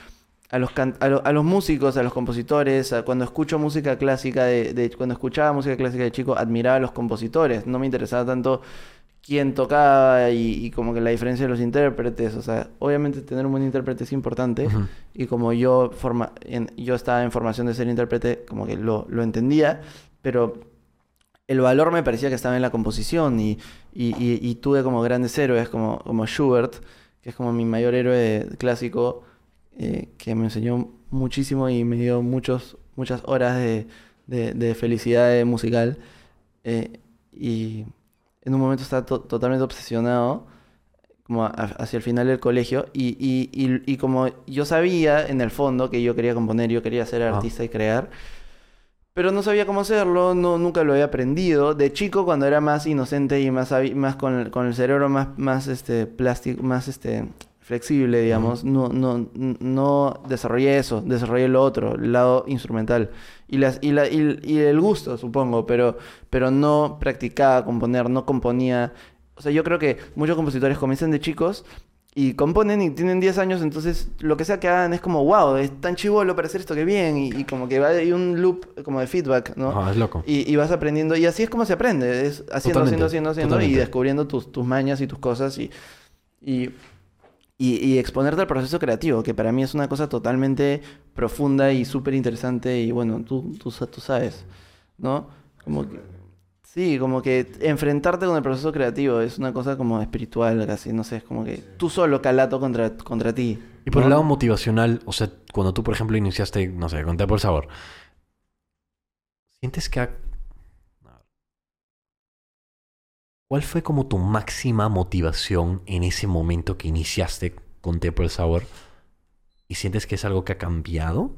a los, can- a lo- a los músicos, a los compositores. a- cuando escucho música clásica, de, de- cuando escuchaba música clásica de chico, admiraba a los compositores. No me interesaba tanto quién tocaba y, y como que la diferencia de los intérpretes. O sea, obviamente tener un buen intérprete es importante. Y como yo, forma, en- yo estaba en formación de ser intérprete, como que lo, lo entendía, pero el valor me parecía que estaba en la composición y, y- y- y tuve como grandes héroes como, como Schubert, que es como mi mayor héroe clásico, eh, que me enseñó muchísimo y me dio muchos, muchas horas de, de- de felicidad musical. eh, y en un momento estaba to- totalmente obsesionado como hacia el final del colegio y, y- y- y como yo sabía en el fondo que yo quería componer, yo quería ser Ah. artista y crear, pero no sabía cómo hacerlo, no, nunca lo había aprendido. De chico, cuando era más inocente y más, más con, el, con el cerebro más, más este, plástico, más este, flexible, digamos, no, no, no desarrollé eso, desarrollé lo otro, el lado instrumental. Y, las, y, la, y, y el gusto, supongo, pero, pero no practicaba componer, no componía. O sea, yo creo que muchos compositores comienzan de chicos y componen y tienen 10 años, entonces lo que sea que hagan es como, wow, es tan chivolo para hacer esto que bien, y, y como que va hay un loop como de feedback, ¿no? Ajá, es loco. Y, y vas aprendiendo, y así es como se aprende, es haciendo, Totalmente, haciendo, haciendo, haciendo, y totalmente. descubriendo tus, tus mañas y tus cosas, y, y, y, y exponerte al proceso creativo, que para mí es una cosa totalmente profunda y súper interesante, y bueno, tú, tú, tú sabes, ¿no? Como que... Sí, como que enfrentarte con el proceso creativo es una cosa como espiritual casi, no sé, es como que tú solo calato contra, contra ti. Y por ¿no? el lado motivacional, o sea, cuando tú, por ejemplo, iniciaste, no sé, con Te por el Sabor, ¿sientes que... ha- ¿Cuál fue como tu máxima motivación en ese momento que iniciaste con Te por el Sabor? ¿Y sientes que es algo que ha cambiado?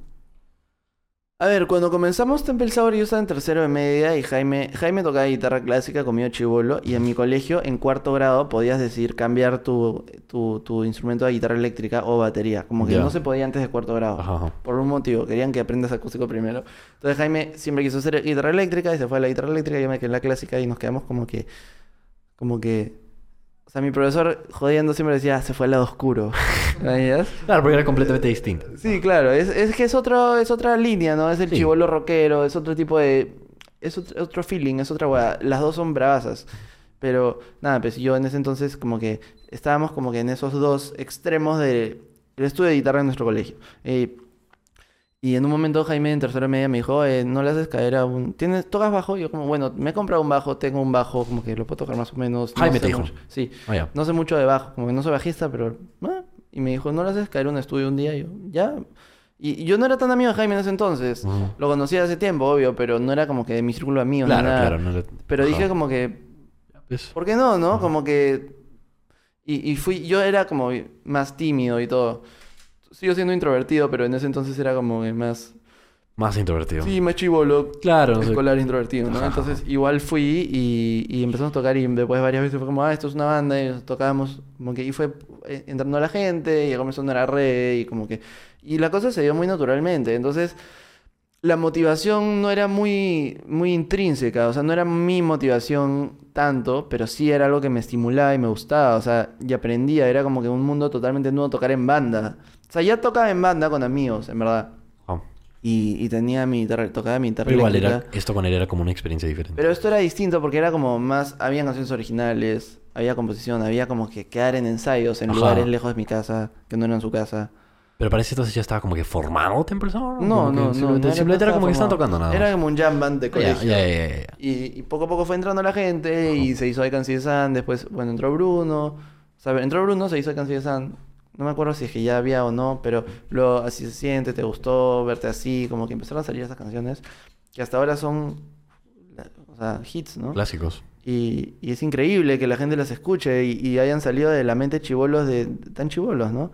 A ver, cuando comenzamos Temple Sour yo estaba en tercero de media y Jaime, Jaime tocaba guitarra clásica conmigo chivolo y en mi colegio en cuarto grado podías decir cambiar tu, tu, tu instrumento a guitarra eléctrica o batería. Como que no se podía antes de cuarto grado. Ajá, ajá. Por un motivo, querían que aprendas acústico primero. Entonces Jaime siempre quiso hacer guitarra eléctrica y se fue a la guitarra eléctrica y yo me quedé en la clásica y nos quedamos como que... Como que... O sea, mi profesor jodiendo siempre decía, "Ah, se fue al lado oscuro. Claro, porque era completamente distinto. Sí, claro, es, es que es otro, es otra línea, ¿no? Es el Sí. chivolo rockero, es otro tipo de. Es otro, otro feeling, es otra weá. Las dos son bravasas. Pero nada, pues yo en ese entonces como que estábamos como que en esos dos extremos del el estudio de guitarra en nuestro colegio. Eh, y en un momento Jaime en tercera media me dijo, "Eh, no le haces caer a un... ¿Tienes, ¿Tocas bajo? Y yo como, bueno, me he comprado un bajo, tengo un bajo, como que lo puedo tocar más o menos. no Jaime sé te dijo. mucho". Sí. Ah. No sé mucho de bajo, como que no soy bajista, pero... ah, Y me dijo, ¿no le haces caer un estudio un día? Y yo, ya. Y y yo no era tan amigo de Jaime en ese entonces. Lo conocía hace tiempo, obvio, pero no era como que de mi círculo de amigos Claro, nada. claro. No le- Pero dije como que, ¿por qué no, no? Como que... Y, y fui, yo era como más tímido y todo. Sigo siendo introvertido, pero en ese entonces era como que más... Más introvertido. Sí, más chivolo. Claro, escolar introvertido, ¿no? Ajá, Entonces igual fui y, y empezamos a tocar y después varias veces fue como, ah, esto es una banda y tocábamos, como que y fue eh, entrando a la gente y comenzó a sonar a red y como que... Y la cosa se dio muy naturalmente, entonces la motivación no era muy, muy intrínseca, o sea, no era mi motivación tanto, pero sí era algo que me estimulaba y me gustaba, o sea, y aprendía, era como que un mundo totalmente nuevo tocar en banda. O sea, ya tocaba en banda con amigos, en verdad. Y, y tenía mi guitarra, tocaba mi guitarra Pero igual era, esto con él era como una experiencia diferente. Pero esto era distinto porque era como más, había canciones originales, había composición, había como que quedar en ensayos en Ajá. lugares lejos de mi casa, que no eran su casa. Pero parece entonces ya estaba como que formado Temple. No, no, no. Simplemente, no simplemente era como que estaban tocando nada. Era como un jam band de colegio. ya, ya, ya. Y, y poco a poco fue entrando la gente y se hizo Icon de San, después, bueno, entró Bruno. O sea, entró Bruno, se hizo Icon de San. No me acuerdo si es que ya había o no, pero luego así se siente, te gustó verte así, como que empezaron a salir esas canciones que hasta ahora son, o sea, hits, ¿no? Clásicos. Y, y es increíble que la gente las escuche y, y hayan salido de la mente chivolos de, tan chivolos, ¿no?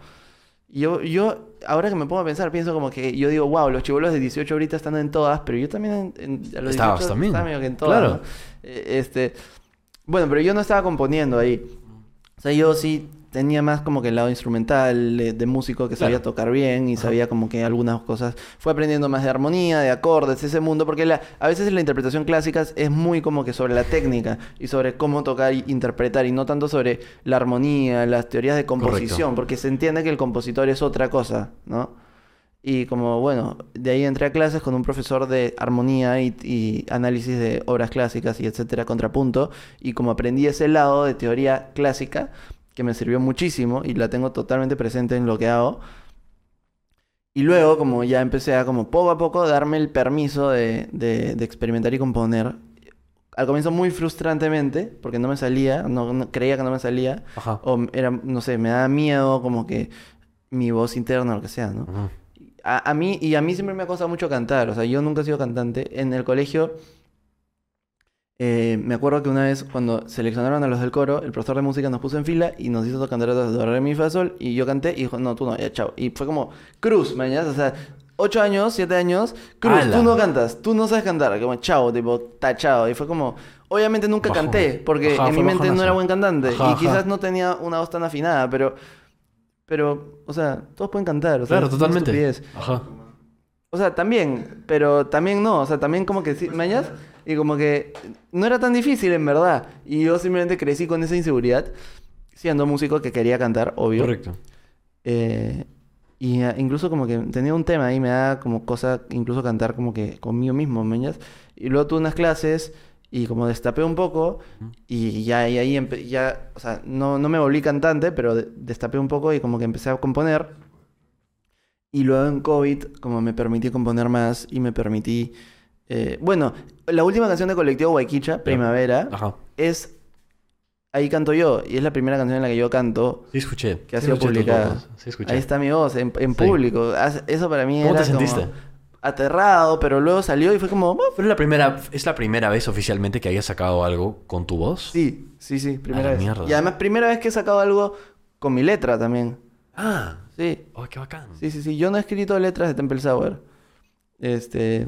Yo, yo, ahora que me pongo a pensar, pienso como que yo digo, wow, los chivolos de 18 ahorita están en todas, pero yo también en, en- a los Estabas 18 también. estaba medio que en todas, Claro. ¿no? Eh, Este, bueno, pero yo no estaba componiendo ahí. O sea, yo sí tenía más como que el lado instrumental de, de músico que sabía tocar bien y sabía como que algunas cosas. Fue aprendiendo más de armonía, de acordes, ese mundo, porque la, a veces la interpretación clásica es muy como que sobre la técnica y sobre cómo tocar y interpretar y no tanto sobre la armonía, las teorías de composición, porque se entiende que el compositor es otra cosa, ¿no? Y como, bueno, de ahí entré a clases con un profesor de armonía y, y análisis de obras clásicas y etcétera, contrapunto. Y como aprendí ese lado de teoría clásica, que me sirvió muchísimo y la tengo totalmente presente en lo que hago. Y luego, como ya empecé a, como poco a poco, darme el permiso de, de- de experimentar y componer. Al comienzo muy frustrantemente, porque no me salía, no, no- creía que no me salía. Ajá. O era, no sé, me daba miedo como que mi voz interna o lo que sea, ¿no? A, a mí, y a mí siempre me ha costado mucho cantar, o sea, yo nunca he sido cantante. En el colegio, eh, me acuerdo que una vez cuando seleccionaron a los del coro, el profesor de música nos puso en fila y nos hizo cantar de re, mi, fa, sol, y yo canté y dijo, no, tú no, ya, chao. Y fue como, Cruz, mañana, o sea, ocho años, siete años, Cruz, tú no cantas, tú no sabes cantar, como, chao, tipo, tachado. Y fue como, obviamente nunca Bajón. canté, porque Ajá, en mi mente no era buen cantante, Ajá, y quizás no tenía una voz tan afinada, pero... Pero, o sea, todos pueden cantar. O sea, Claro, totalmente. Ajá. O sea, también, pero también no. O sea, también como que sí, mañas y como que no era tan difícil en verdad. Y yo simplemente crecí con esa inseguridad, siendo músico que quería cantar, obvio. Correcto. Eh, y ah, incluso como que tenía un tema ahí, me da como cosa incluso cantar como que conmigo mismo, mañas. Y luego tuve unas clases y como destapé un poco y ya y ahí ya, o sea, no, no me volví cantante, pero de- destapé un poco y como que empecé a componer. Y luego en COVID, como me permití componer más y me permití... eh, bueno, la última canción de Colectivo Guayquicha, Primavera, Ajá. es... Ahí canto yo, y es la primera canción en la que yo canto Sí, escuché. que ha Sí, sido publicada. Sí, escuché. Ahí está mi voz, en, en Sí. público. As- Eso para mí ¿Cómo era te sentiste? como aterrado, pero luego salió y fue como... "Oh, Pero la primera, es la primera vez oficialmente que hayas sacado algo con tu voz. Sí, sí, sí, primera vez. mierda. Y además primera vez que he sacado algo con mi letra también. Ah. Sí, Oh, qué bacán. sí, sí, sí. Yo no he escrito letras de Temple Sour. Este...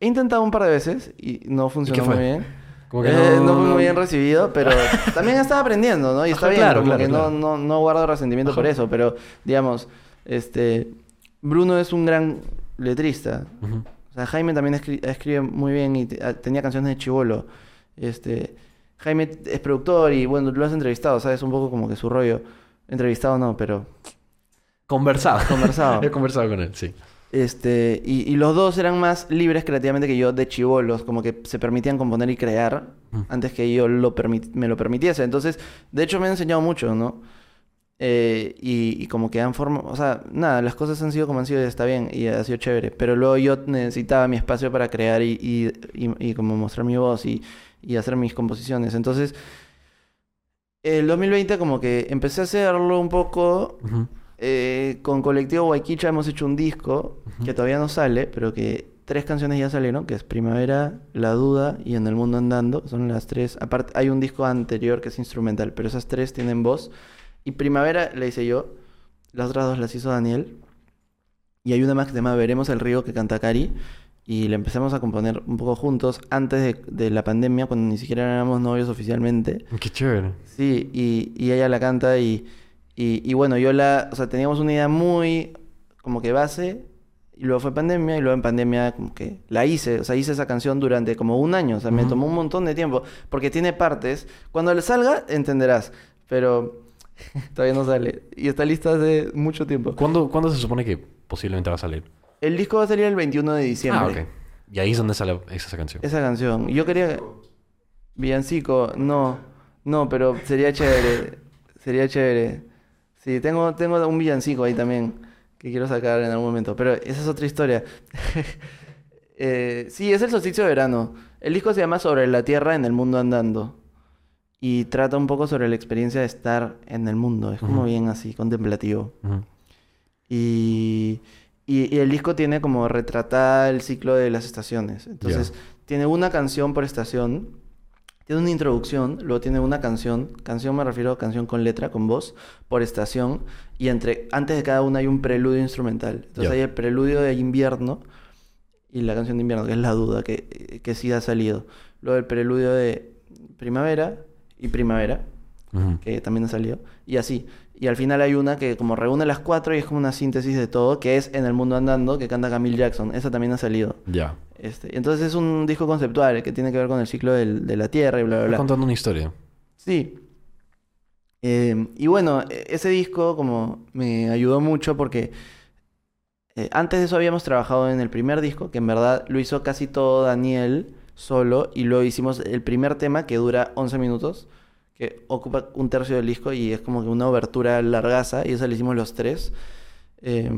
He intentado un par de veces y no funcionó muy bien. Como que Eh, no- no, fue muy bien recibido, pero también estaba aprendiendo, ¿no? Y está Ajá, bien, claro, como claro, que claro. No, no, no guardo resentimiento por eso, pero digamos, este Bruno es un gran letrista. O sea, Jaime también escri- escribe muy bien y te- ah, tenía canciones de chivolo. Este, Jaime es productor y bueno, lo has entrevistado, ¿sabes? Un poco como que su rollo. Entrevistado no, pero Conversado. Conversado. He conversado con él, sí. Este, y, y los dos eran más libres creativamente que yo de chivolos, como que se permitían componer y crear Mm. antes que yo lo me lo permitiese. Entonces, de hecho, me han enseñado mucho, ¿no? Eh, y, y como que han formado, o sea, nada, las cosas han sido como han sido y está bien y ha sido chévere. Pero luego yo necesitaba mi espacio para crear y, y, y- como mostrar mi voz y, y hacer mis composiciones. Entonces, el 2020 como que empecé a hacerlo un poco. Eh, con Colectivo Guayquicha hemos hecho un disco que todavía no sale, pero que tres canciones ya salieron, que es Primavera, La Duda y En el Mundo Andando. Son las tres. Aparte, hay un disco anterior que es instrumental, pero esas tres tienen voz. Y Primavera la hice yo, las otras dos las hizo Daniel. Y hay una más que se llama Veremos el río que canta Cari. Y la empezamos a componer un poco juntos antes de, de la pandemia, cuando ni siquiera éramos novios oficialmente. Qué chévere. Sí, y, y ella la canta y, y, y bueno, yo la, o sea, teníamos una idea muy como que base y luego fue pandemia y luego en pandemia como que la hice, o sea, hice esa canción durante como un año, o sea, me tomó un montón de tiempo porque tiene partes, cuando le salga entenderás, pero todavía no sale y está lista hace mucho tiempo. ¿Cuándo, ¿Cuándo se supone que posiblemente va a salir? El disco va a salir el 21 de diciembre. Ah, ok. Y ahí es donde sale esa canción. Esa canción. Yo quería... Villancico, no, no, pero sería chévere, sería chévere. Sí, tengo, tengo un villancico ahí también que quiero sacar en algún momento, pero esa es otra historia. Eh, sí, es el solsticio de verano. El disco se llama Sobre la Tierra en el Mundo Andando y trata un poco sobre la experiencia de estar en el mundo. Es como bien así, contemplativo. Y, y- y el disco tiene como retratada el ciclo de las estaciones. Entonces, tiene una canción por estación, tiene una introducción, luego tiene una canción, canción me refiero a canción con letra, con voz, por estación, y entre, antes de cada una hay un preludio instrumental. Entonces hay el preludio de invierno y la canción de invierno, que es La Duda, que, que sí ha salido. Luego el preludio de primavera y primavera, que también ha salido, y así. Y al final hay una que como reúne las cuatro y es como una síntesis de todo, que es En el Mundo Andando, que canta Camille Jackson. Esa también ha salido. Ya. Este, entonces es un disco conceptual que tiene que ver con el ciclo del- de la Tierra y bla, bla, bla. contando una historia. Sí. Eh, y bueno, e- ese disco como me ayudó mucho porque eh, antes de eso habíamos trabajado en el primer disco, que en verdad lo hizo casi todo Daniel solo, y luego hicimos el primer tema que dura 11 minutos, que ocupa un tercio del disco y es como que una obertura largaza, y esa la hicimos los tres. Eh,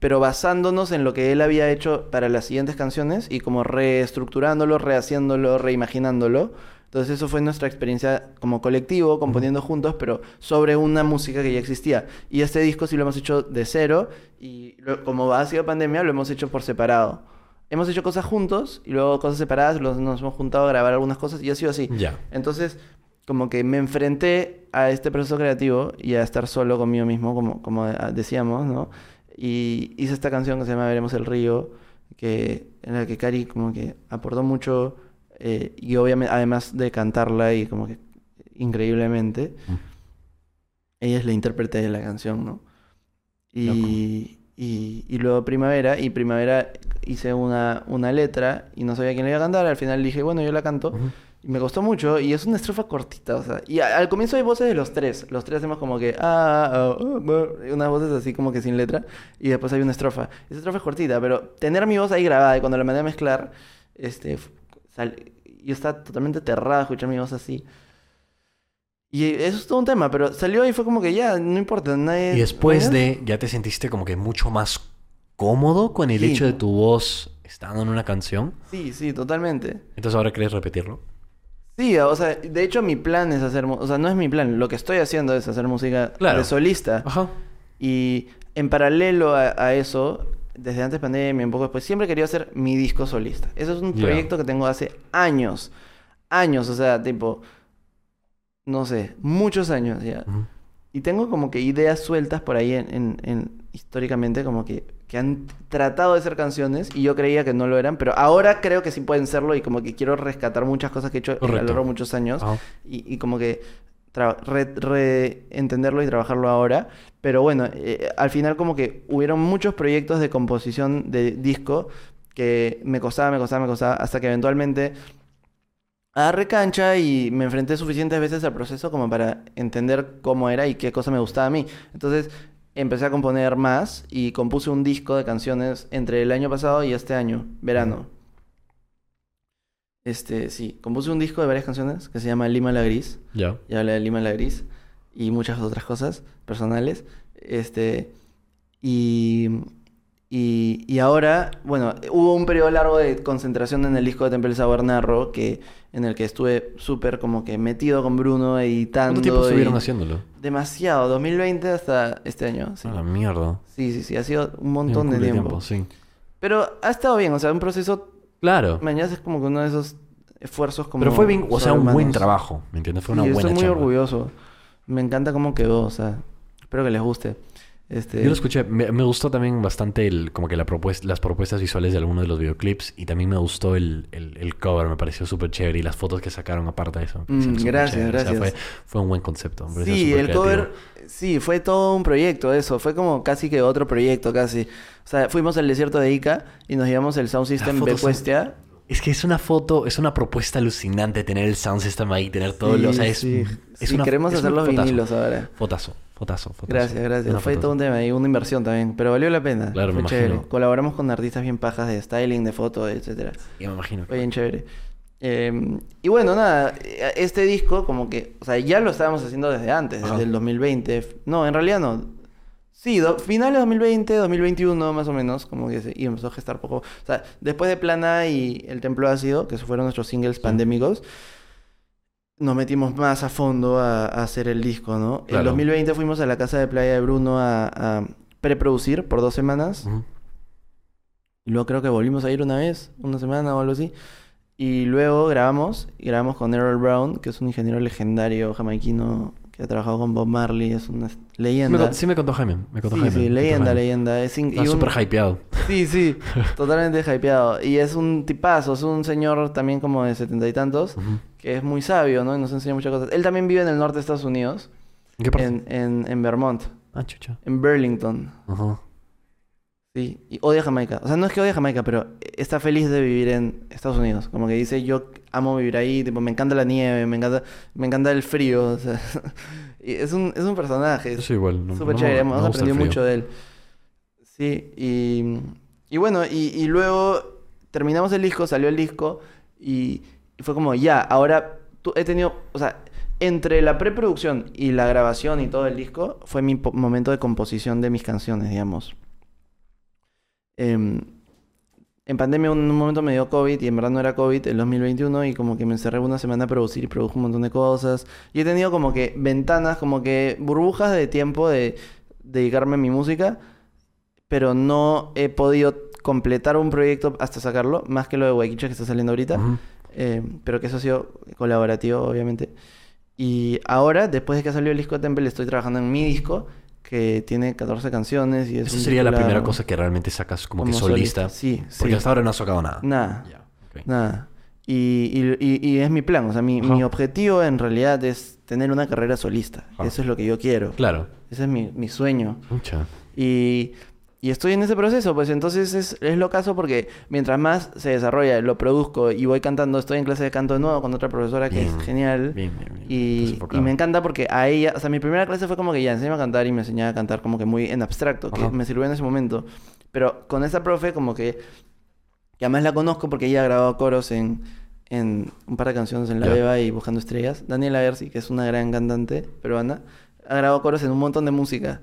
pero basándonos en lo que él había hecho para las siguientes canciones y como reestructurándolo, rehaciéndolo, reimaginándolo. Entonces eso fue nuestra experiencia como colectivo, componiendo juntos, pero sobre una música que ya existía. Y este disco sí lo hemos hecho de cero y lo- como ha sido pandemia lo hemos hecho por separado. Hemos hecho cosas juntos y luego cosas separadas, los- nos hemos juntado a grabar algunas cosas y ha sido así. Ya. Entonces, como que me enfrenté a este proceso creativo y a estar solo conmigo mismo, como, como ah, decíamos, ¿no? Y hice esta canción que se llama Veremos el río, que, en la que Cari como que aportó mucho eh, y obviamente, además de cantarla y como que increíblemente, Mm. ella es la intérprete de la canción, ¿no? Y, y, y luego Primavera, y Primavera hice una, una letra y no sabía quién le iba a cantar, al final dije, bueno, yo la canto. Y me costó mucho y es una estrofa cortita, o sea. Y a- al comienzo hay voces de los tres. Los tres hacemos como que. Ah, ah, ah, unas voces así como que sin letra. Y después hay una estrofa. Esa estrofa es cortita, pero tener mi voz ahí grabada y cuando la mandé a mezclar, este. sal- yo estaba totalmente aterrado de escuchar mi voz así. Y eso es todo un tema, pero salió y fue como que ya, no importa, nadie. Y después ¿nadie? de, ya te sentiste como que mucho más cómodo con el Sí. hecho de tu voz estando en una canción. Sí, sí, totalmente. Entonces ahora quieres repetirlo. Sí, o sea, de hecho mi plan es hacer, o sea, no es mi plan, lo que estoy haciendo es hacer música Claro. de solista. Ajá. Y en paralelo a, a eso, desde antes pandemia, un poco después, siempre quería hacer mi disco solista. Eso es un proyecto que tengo hace años, años, o sea, tipo, no sé, muchos años ya. Y tengo como que ideas sueltas por ahí en, en- en- históricamente, como que, que han tratado de ser canciones y yo creía que no lo eran, pero ahora creo que sí pueden serlo y como que quiero rescatar muchas cosas que he hecho a lo Correcto. largo de muchos años y, y como que re- entenderlo y trabajarlo ahora. Pero bueno, eh, al final como que hubieron muchos proyectos de composición de disco que me costaba, me costaba, me costaba, hasta que eventualmente agarré cancha y me enfrenté suficientes veces al proceso como para entender cómo era y qué cosa me gustaba a mí. Entonces empecé a componer más y compuse un disco de canciones entre el año pasado y este año, verano. Este, sí, compuse un disco de varias canciones que se llama Lima la Gris. Ya. Y habla de Lima la Gris y muchas otras cosas personales. Este, y, Y, y ahora, bueno, hubo un periodo largo de concentración en el disco de Temple Sour Narrow, que, en el que estuve súper como que metido con Bruno, editando. ¿Cuánto tiempo estuvieron haciendo? Demasiado, 2020 hasta este año. Sí, A la mierda. sí, sí, sí, ha sido un Un montón de culo tiempo. sí. Pero ha estado bien, o sea, un proceso, Claro. mañana es como que uno de esos esfuerzos como... Pero fue bien, o sea, un buen trabajo, ¿me entiendes? Fue una Sí, buena estoy muy chamba. orgulloso. Me encanta cómo quedó, o sea, espero que les guste. Este, Yo lo escuché, me, me gustó también bastante el, como que la propuesta, las propuestas visuales de algunos de los videoclips y también me gustó el, el, el cover, me pareció súper chévere y las fotos que sacaron aparte de eso. Mm, gracias, chéveres. O sea, gracias. fue, fue un buen concepto. Sí, el creativo. cover, sí, fue todo un proyecto eso, fue como casi que otro proyecto casi. O sea, fuimos al desierto de Ica y nos llevamos el sound system fotos son- Becuestia. Es que es una foto, es una propuesta alucinante tener el sound system ahí, tener todo lo... O sea, es, sí, es sí, una- queremos es hacer los vinilos ahora. Fotazo, fotazo, fotazo. Gracias, gracias. Una Fue fotazo. todo un tema y una inversión también, pero valió la pena. Claro, me Fue chévere. imagino. Colaboramos con artistas bien pajas de styling, de foto, etcétera. Ya me imagino. Fue bien chévere. Eh, y bueno, nada, este disco como que, o sea, ya lo estábamos haciendo desde antes, Ajá. desde el 2020. No, en realidad no. Sí, do- finales de 2020, 2021 más o menos, como que se, y empezó a gestar poco. O sea, después de Plana y El Templo Ácido, que fueron nuestros singles pandémicos, nos metimos más a fondo a, a hacer el disco, ¿no? En Claro. 2020 fuimos a la casa de playa de Bruno a, a preproducir por dos semanas. Y luego creo que volvimos a ir una vez, una semana o algo así. Y luego grabamos, y grabamos con Errol Brown, que es un ingeniero legendario jamaiquino que ha trabajado con Bob Marley, es una leyenda. sí me contó Jaime, me contó sí, Jaime. sí, leyenda, Jaime. leyenda. Es Está un- súper hypeado. Sí, sí, totalmente hypeado. Y es un tipazo, es un señor también como de setenta y tantos, Ujú. Que es muy sabio, ¿no? Y nos enseña muchas cosas. Él también vive en el norte de Estados Unidos, ¿En qué parte? en, en, en Vermont, Ah, chucha. en Burlington. Ajá. Sí, y odia Jamaica. O sea, no es que odie Jamaica, pero está feliz de vivir en Estados Unidos. Como que dice, yo amo vivir ahí, tipo, me encanta la nieve, me encanta, me encanta el frío. O sea, y es un, es un personaje. Soy igual. no- Súper no chévere, hemos aprendido mucho de él. Sí, y, y bueno, y, y luego terminamos el disco, salió el disco, y, y fue como, ya, ahora he tenido, o sea, entre la preproducción y la grabación y todo el disco, fue mi momento de composición de mis canciones, digamos. Em, en pandemia un, un momento me dio COVID y en verdad no era COVID el 2021 y como que me encerré una semana a producir y produjo un montón de cosas. Y he tenido como que ventanas, como que burbujas de tiempo de dedicarme a mi música, pero no he podido completar un proyecto hasta sacarlo, más que lo de Waikicha que está saliendo ahorita. Eh, pero que eso ha sido colaborativo, obviamente. Y ahora, después de que ha salido el disco de Temple, estoy trabajando en mi disco, que tiene 14 canciones y es Esa un sería la primera cosa que realmente sacas como, que Como solista. solista, sí, Porque sí. hasta ahora no has sacado nada. Nada, Ya, ok. nada. Y, y- y- y es mi plan, o sea, mi, Ajá. mi objetivo en realidad es tener una carrera solista. Ajá. Eso es lo que yo quiero. Claro. Ese es mi, mi sueño. Mucha. Y, y estoy en ese proceso, pues entonces es, es lo caso porque mientras más se desarrolla, lo produzco y voy cantando, estoy en clase de canto de nuevo con otra profesora que Bien. es genial. Bien, bien, Y, y me encanta porque a ella, o sea, mi primera clase fue como que ya enseñaba a cantar y me enseñaba a cantar como que muy en abstracto, que Ajá. me sirvió en ese momento. Pero con esa profe como que, que además la conozco porque ella ha grabado coros en, en un par de canciones en La Ya. Beba y Buscando Estrellas. Daniela Gersi, que es una gran cantante peruana, ha grabado coros en un montón de música.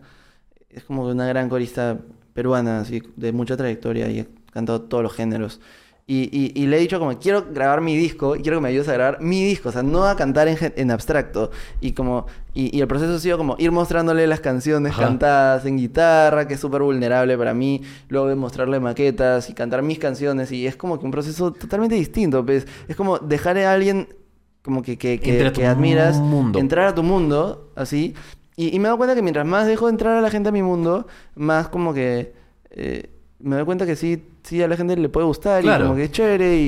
Es como que una gran corista peruana, así, de mucha trayectoria y ha cantado todos los géneros. Y, y- y le he dicho como, quiero grabar mi disco y quiero que me ayudes a grabar mi disco, o sea, no a cantar en, en abstracto. Y como y, y el proceso ha sido como ir mostrándole las canciones Ajá. cantadas en guitarra, que es súper vulnerable para mí, luego de mostrarle maquetas y cantar mis canciones. Y es como que un proceso totalmente distinto, pues. Es como dejar a alguien como que, que, que- que admiras, mundo. entrar a tu mundo, así. Y, y me doy cuenta que mientras más dejo entrar a la gente a mi mundo, más como que eh, me doy cuenta que sí, sí a la gente le puede gustar Claro. y como que es chévere y,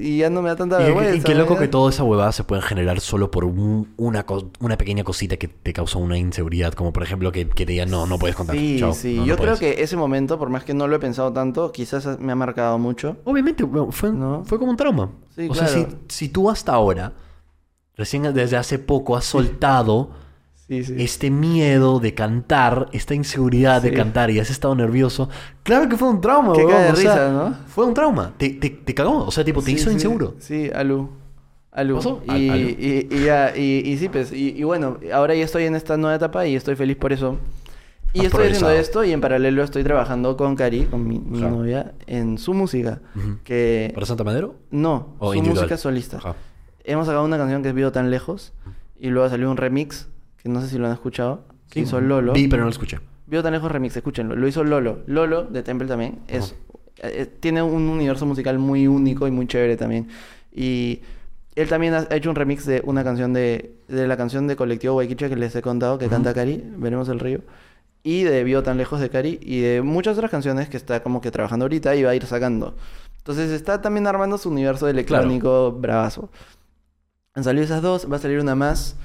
y- y ya no me da tanta vergüenza. y qué loco que toda esa huevada se puede generar solo por un- una, una pequeña cosita que te causa una inseguridad, como por ejemplo que, que te digan no, no puedes contar. Sí, Chao, sí. no, no Yo creo puedes". que ese momento, por más que no lo he pensado tanto, quizás me ha marcado mucho. Obviamente, fue, ¿No? fue como un trauma. Sí, o sea, si, si tú hasta ahora, recién desde hace poco, has soltado Sí, sí. este miedo de cantar, esta inseguridad de Sí. cantar y has estado nervioso, claro que fue un trauma, cae de o sea, risa, ¿no? Fue un trauma. Te, te, te cagó, o sea, tipo, te hizo inseguro. Sí, Alu. Alu. ¿Pasó? Y, Al- Alu. y, y ya, y, y sí, pues. Y, y bueno, ahora ya estoy en esta nueva etapa y estoy feliz por eso. Y Has estoy haciendo esto y en paralelo estoy trabajando con Cari, con mi, novia, en su música. Que ¿Para Santa Madero? no, ¿O su individual? música solista. Ajá. Hemos sacado una canción que es Vivo tan lejos y luego salió un remix que no sé si lo han escuchado. Que hizo Lolo. Vi, pero no lo escuché. Vivo tan lejos remix, escúchenlo. Lo hizo Lolo. Lolo de Temple también es eh, tiene un universo musical muy único y muy chévere también. Y él también ha hecho un remix de una canción de, de la canción de Colectivo Guayquicha que les he contado, que canta Cari, Veremos el Río. Y de Vivo tan lejos de Cari y de muchas otras canciones que está como que trabajando ahorita y va a ir sacando. Entonces está también armando su universo electrónico bravazo. Han salido esas dos, va a salir una más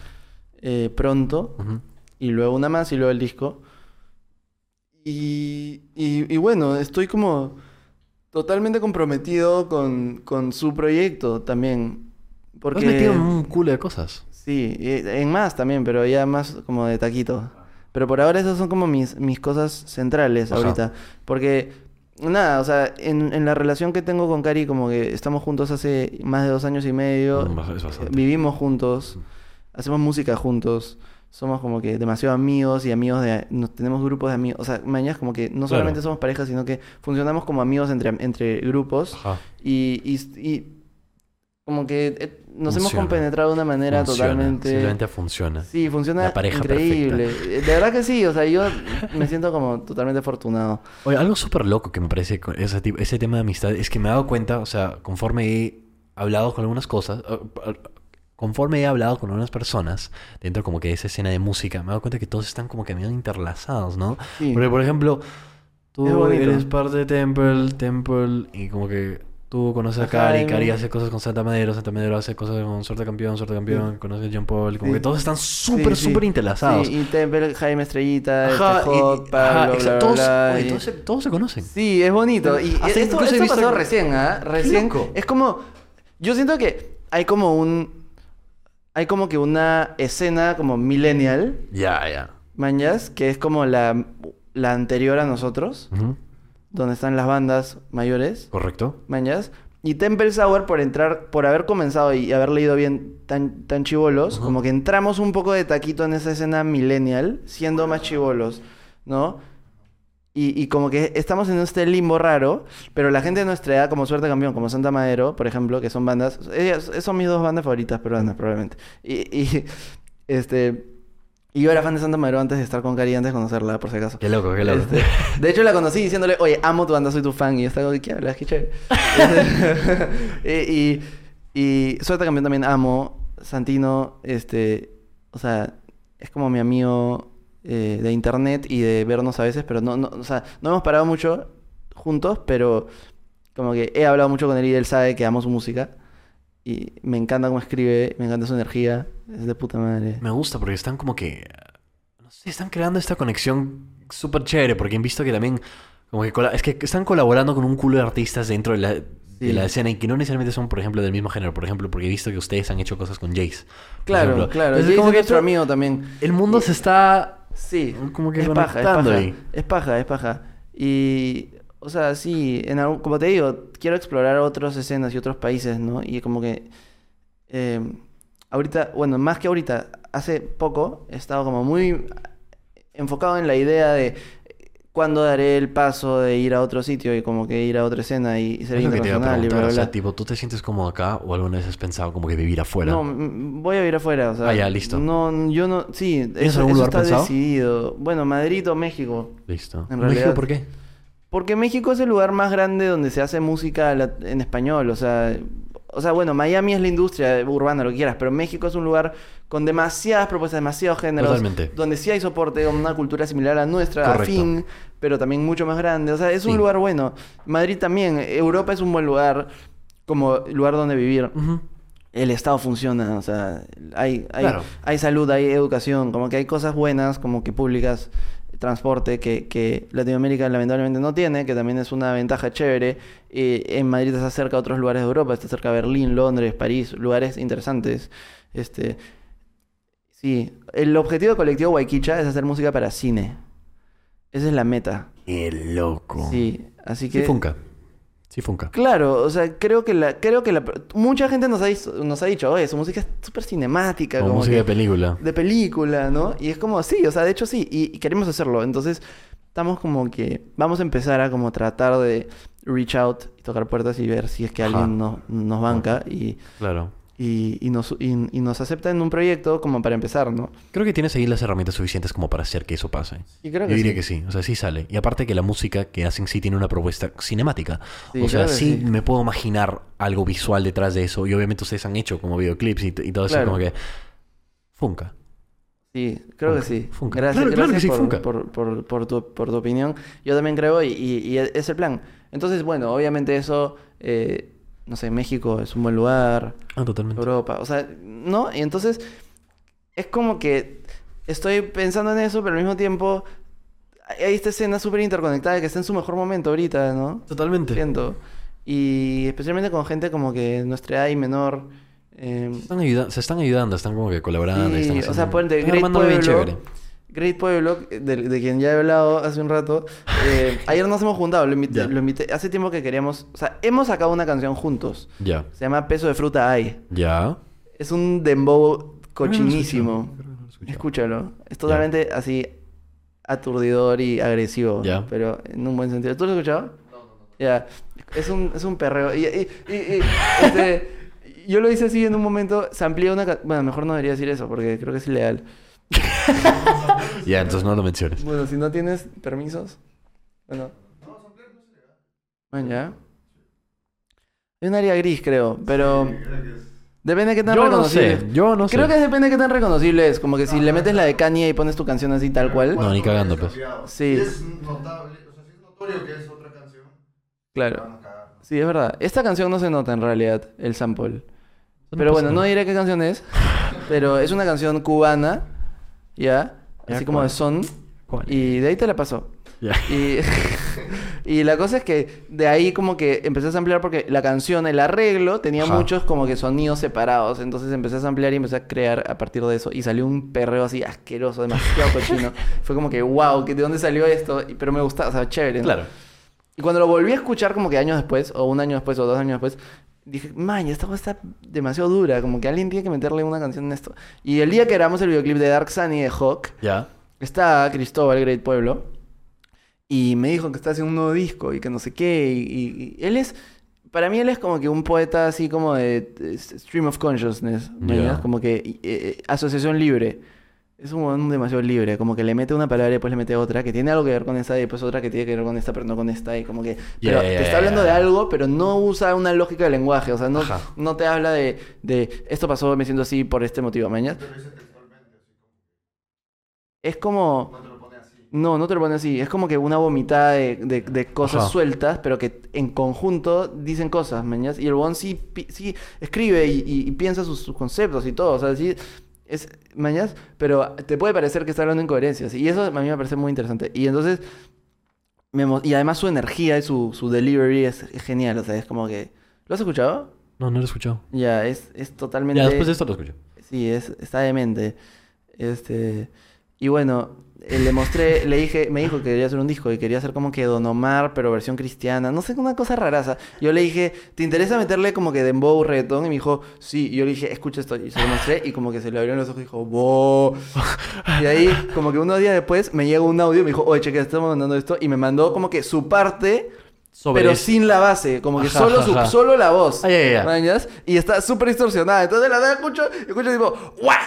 eh, pronto y luego una más y luego el disco. Y, y, y bueno, estoy como totalmente comprometido con, con su proyecto también. Porque... has metido un culo de cosas. Sí, en más también, pero ya más como de taquito. Pero por ahora esas son como mis, mis cosas centrales Ajá. ahorita. Porque, nada, o sea, en, en la relación que tengo con Cari, como que estamos juntos hace más de dos años y medio. Mm, es. Vivimos juntos, hacemos música juntos. Somos como que demasiado amigos y amigos de... Nos, tenemos grupos de amigos. O sea, mañana como que no Claro. solamente somos pareja, sino que funcionamos como amigos entre, entre grupos. Ajá. Y, y, y como que eh, nos hemos compenetrado de una manera Funciona, totalmente... Simplemente funciona. Sí, funciona La pareja increíble. Eh, De verdad que sí, o sea, yo me siento como totalmente afortunado. Oye, algo súper loco que me parece con ese, tipo- ese tema de amistad es que me he dado cuenta, o sea, conforme he hablado con algunas cosas, eh, eh, conforme he hablado con algunas personas dentro como que de esa escena de música, me he dado cuenta que todos están como que medio interlazados, ¿no? Sí. Porque, por ejemplo, tú eres parte de Temple, Temple, y como que tú conoces a Cari, y Cari hace cosas con Santa Madero, Santa Madero hace cosas con Suerte Campeón, Suerte Campeón, conoce a John Paul, y como Sí. que todos están súper, Sí, sí. súper interlazados. Sí, y Temple, Jaime Estrellita, Ajá, este y- Hot, ajá, Pablo, bla, exacto, bla, todos, bla, oye, y- todos se, todos se conocen. Sí, es bonito. Y esto, esto pasó recién, ¿ah? Recién. Es como... Yo siento que hay como un... Hay como que una escena como millennial, Ya, ya. mañas, que es como la, la anterior a nosotros, donde están las bandas mayores. ¿Correcto? mañas. Y Temple Sour, por entrar, por haber comenzado y haber leído bien tan, tan chivolos, como que entramos un poco de taquito en esa escena millennial, siendo más chivolos, ¿no? Y, y como que estamos en este limbo raro, pero la gente de nuestra edad, como Suerte Campeón, como Santa Madero, por ejemplo, que son bandas, ellas son mis dos bandas favoritas peruanas, probablemente. Y, y, este, y yo era fan de Santa Madero antes de estar con Cari, antes de conocerla, por si acaso. Qué loco, qué loco. Este, de hecho, la conocí diciéndole, oye, amo tu banda, soy tu fan. Y yo estaba como, ¿qué hablas? Qué chévere. y, y, y Suerte Campeón también amo. Santino, este, o sea, es como mi amigo eh, de internet y de vernos a veces, pero no, no, o sea, no hemos parado mucho juntos, pero como que he hablado mucho con él y él sabe que amo su música. Y me encanta cómo escribe, me encanta su energía. Es de puta madre. Me gusta porque están como que. No sé, están creando esta conexión súper chévere. Porque han visto que también. Como que es que están colaborando con un culo de artistas dentro de la, de Sí. la escena y que no necesariamente son, por ejemplo, del mismo género. Por ejemplo, porque he visto que ustedes han hecho cosas con Jace. Claro, ejemplo. claro. Entonces, Jason como es que nuestro amigo también. El mundo Y- se está. Sí, Como que es paja, es paja. ahí. Es paja, es paja. Y, o sea, sí, en algún- como te digo, quiero explorar otras escenas y otros países, ¿no? Y como que, eh, ahorita, bueno, más que ahorita, hace poco he estado como muy enfocado en la idea de cuándo daré el paso de ir a otro sitio y como que ir a otra escena y ser Es internacional y bla, bla, O sea, bla. tipo, ¿tú te sientes cómodo acá o alguna vez has pensado como que vivir afuera? No, voy a ir afuera, o sea. Ah, ya, listo. No, yo no, sí, ¿Tienes eso, algún eso lugar está pensado? decidido. Bueno, Madrid o México. Listo. En ¿México realidad- por qué? Porque México es el lugar más grande donde se hace música en español, o sea, o sea, bueno, Miami es la industria urbana, lo que quieras, pero México es un lugar con demasiadas propuestas, demasiados géneros, Totalmente. donde sí hay soporte, una cultura similar a nuestra, Correcto. afín, pero también mucho más grande, o sea, es un Sí. lugar bueno. Madrid también, Europa es un buen lugar como lugar donde vivir. El Estado funciona, o sea, hay, hay, Claro. hay salud, hay educación, como que hay cosas buenas, como que públicas, transporte, que, que Latinoamérica lamentablemente no tiene, que también es una ventaja chévere. Eh, en Madrid está cerca a otros lugares de Europa, está cerca de Berlín, Londres, París, lugares interesantes. Este, sí, el objetivo del colectivo Guayquicha es hacer música para cine. Esa es la meta. Qué loco. Sí, así Sí, que... funca. Sí, funca. Claro, o sea, creo que la, creo que la, mucha gente nos ha, dicho- nos ha dicho, oye, su música es súper cinemática, Como como música que- de película. de película, ¿no? Y es como, sí, o sea, de hecho sí, y, y queremos hacerlo. Entonces, estamos como que, vamos a empezar a como tratar de reach out y tocar puertas y ver si es que Ajá. alguien no- nos banca y, Claro. Y, y nos, y, y nos acepta en un proyecto como para empezar, ¿no? Creo que tienes ahí las herramientas suficientes como para hacer que eso pase. Y creo Yo diría sí. que sí, o sea, sí sale. Y aparte que la música que hacen sí tiene una propuesta cinemática. Sí, o sea, sí, sí. me puedo imaginar algo visual detrás de eso. Y obviamente ustedes han hecho como videoclips y, todo eso como que... Funca. Sí, creo que sí. funca. Gracias, Claro, claro que gracias por, funca. por- por- por tu, por tu opinión. Yo también creo y es el plan. Entonces, bueno, obviamente eso, eh, no sé, México es un buen lugar. Ah, totalmente. Europa, o sea, ¿no? Y entonces es como que estoy pensando en eso, pero al mismo tiempo hay esta escena súper interconectada que está en su mejor momento ahorita, ¿no? Totalmente. Siento. Y especialmente con gente como que nuestra edad y menor. eh, Están ayuda- se están ayudando, están como que colaborando. sí, están o sea, haciendo- están Great armando algo bien chévere. Great Pueblo, de, de quien ya he hablado hace un rato. eh, ayer nos hemos juntado, lo invité, lo invité. Hace tiempo que queríamos. O sea, hemos sacado una canción juntos. Ya. Se llama Peso de Fruta Hay. Ya. Es un dembow cochinísimo. no no. Escúchalo. Es totalmente así aturdidor y agresivo. Ya. Pero en un buen sentido. ¿Tú lo has escuchado? No, no, no. Ya. Es un, es un perreo. Y, y- y- y, este, yo lo hice así en un momento. Se amplía una... Bueno, mejor no debería decir eso porque creo que es ilegal. Ya, entonces no lo menciones. Bueno, si no tienes permisos. Bueno. Bueno, ya. Hay un área gris, creo. Pero... Depende de qué tan Yo no reconocible. sé, yo no sé. Creo que depende de qué tan reconocible es. Como que si le metes la de Kanye y pones tu canción así tal cual. No, ni cagando, pues. Sí. Es notable, o sea, sí es notorio que es otra canción. Claro. Van a cagar. Sí, es verdad. Esta canción no se nota en realidad, el sample. No Pero bueno, no diré qué canción es. Pero es una canción cubana. ¿Ya? Así como de son. ¿Cuál? Y de ahí te la pasó. Ya. Y, y la cosa es que de ahí como que empecé a samplear porque la canción, el arreglo, tenía Ajá. muchos como que sonidos separados. Entonces empecé a samplear y empecé a crear a partir de eso. Y salió un perreo así asqueroso, demasiado cochino. Fue como que, wow, ¿de dónde salió esto? Pero me gustaba, o sea, chévere. ¿no? Claro. Y cuando lo volví a escuchar como que años después, o un año después, o dos años después, dije, man, esta cosa está demasiado dura, como que alguien tiene que meterle una canción en esto. Y el día que grabamos el videoclip de Dark Sunny de Hawk, Ya. está Cristóbal, Great Pueblo, y me dijo que está haciendo un nuevo disco y que no sé qué, y, y- y él es... Para mí él es como que un poeta así como de, de stream of consciousness, ¿me Ya. entiendes? Como que eh, eh, asociación libre. Es un huevón demasiado libre, como que le mete una palabra y después le mete otra, que tiene algo que ver con esta y después otra que tiene que ver con esta, pero no con esta, y como que... Pero te está hablando de algo, pero no usa una lógica de lenguaje, o sea, no, Ajá. no te habla de, de esto pasó, me siento así por este motivo, mañana. Es como... No te lo pone así. No, no te lo pone así. Es como que una vomitada de, de- de cosas Ajá. sueltas, pero que en conjunto dicen cosas, mañas. Y el bon sí, sí escribe y, y- y piensa sus, sus conceptos y todo. O sea, sí es mañas, pero te puede parecer que está hablando en coherencias. Y eso a mí me parece muy interesante. Y entonces, y además su energía y su, su delivery es, es genial. O sea, es como que... ¿Lo has escuchado? No, no lo he escuchado. Ya, es, es totalmente... Ya, después de esto lo escucho. Sí, es, está demente. Este. Y bueno, le mostré, le dije, me dijo que quería hacer un disco y quería hacer como que Don Omar, pero versión cristiana. No sé, una cosa raraza. Yo le dije, ¿te interesa meterle como que dembow, reggaetón? Y me dijo, sí. Y yo le dije, escucha esto. Y se lo mostré y como que se le abrieron los ojos y dijo, ¡Bo! Y ahí, como que unos días después, me llegó un audio y me dijo, oye, cheque, estamos mandando esto. Y me mandó como que su parte. Sobre pero eso. sin la base, como que Ajá, solo, ajá, su- ajá. solo la voz. Ya, ya. ¿mañas? Y está súper distorsionada. Entonces la verdad escucho, escucho tipo, ¡guau!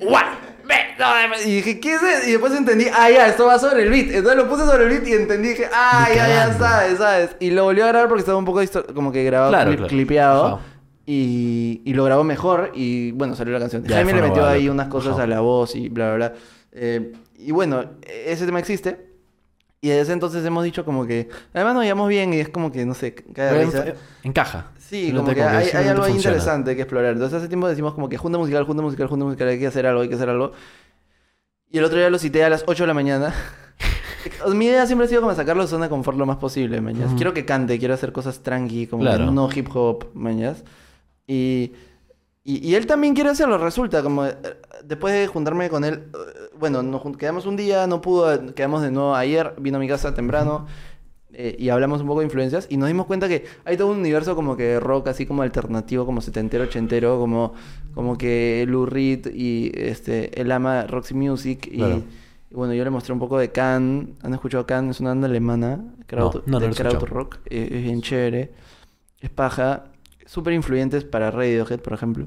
¡guau! Ve, no, me-". Y dije, ¿qué es eso? Y después entendí, ah, ya, esto va sobre el beat. Entonces lo puse sobre el beat y entendí, dije, ah, ya, ya sabes, ¿sabes? Y lo volvió a grabar porque estaba un poco como que grabado, Claro, clip- claro. clipeado. Y, y lo grabó mejor y bueno, salió la canción. Ya, Jaime le metió ahí unas cosas a la voz y bla, bla, bla. Eh, y bueno, ese tema existe. Y desde ese entonces hemos dicho como que... Además nos llevamos bien y es como que, no sé, cae de risa. Encaja. Sí, Simplemente como que hay, hay algo funciona. interesante que explorar. Entonces hace tiempo decimos como que junta musical, junta musical, junta musical, hay que hacer algo, hay que hacer algo. Y el otro día lo cité a las 8 de la mañana. Mi idea siempre ha sido como sacarlo de zona de confort lo más posible, mañas. Quiero que cante, quiero hacer cosas tranqui, como Claro. no hip hop, mañas. Y, y, y él también quiere hacerlo, resulta, como eh, después de juntarme con él, eh, bueno, nos quedamos un día, no pudo, quedamos de nuevo ayer, vino a mi casa temprano. Eh, y hablamos un poco de influencias y nos dimos cuenta que hay todo un universo como que rock así como alternativo, como setentero, ochentero, como, como que Lou Reed y este, él ama Roxy Music y, Claro. y bueno, yo le mostré un poco de Can. ¿Han escuchado Can? Es una banda alemana, kraut, no, no de escuchado. krautrock, eh, es bien chévere, es paja, súper influyentes para Radiohead, por ejemplo.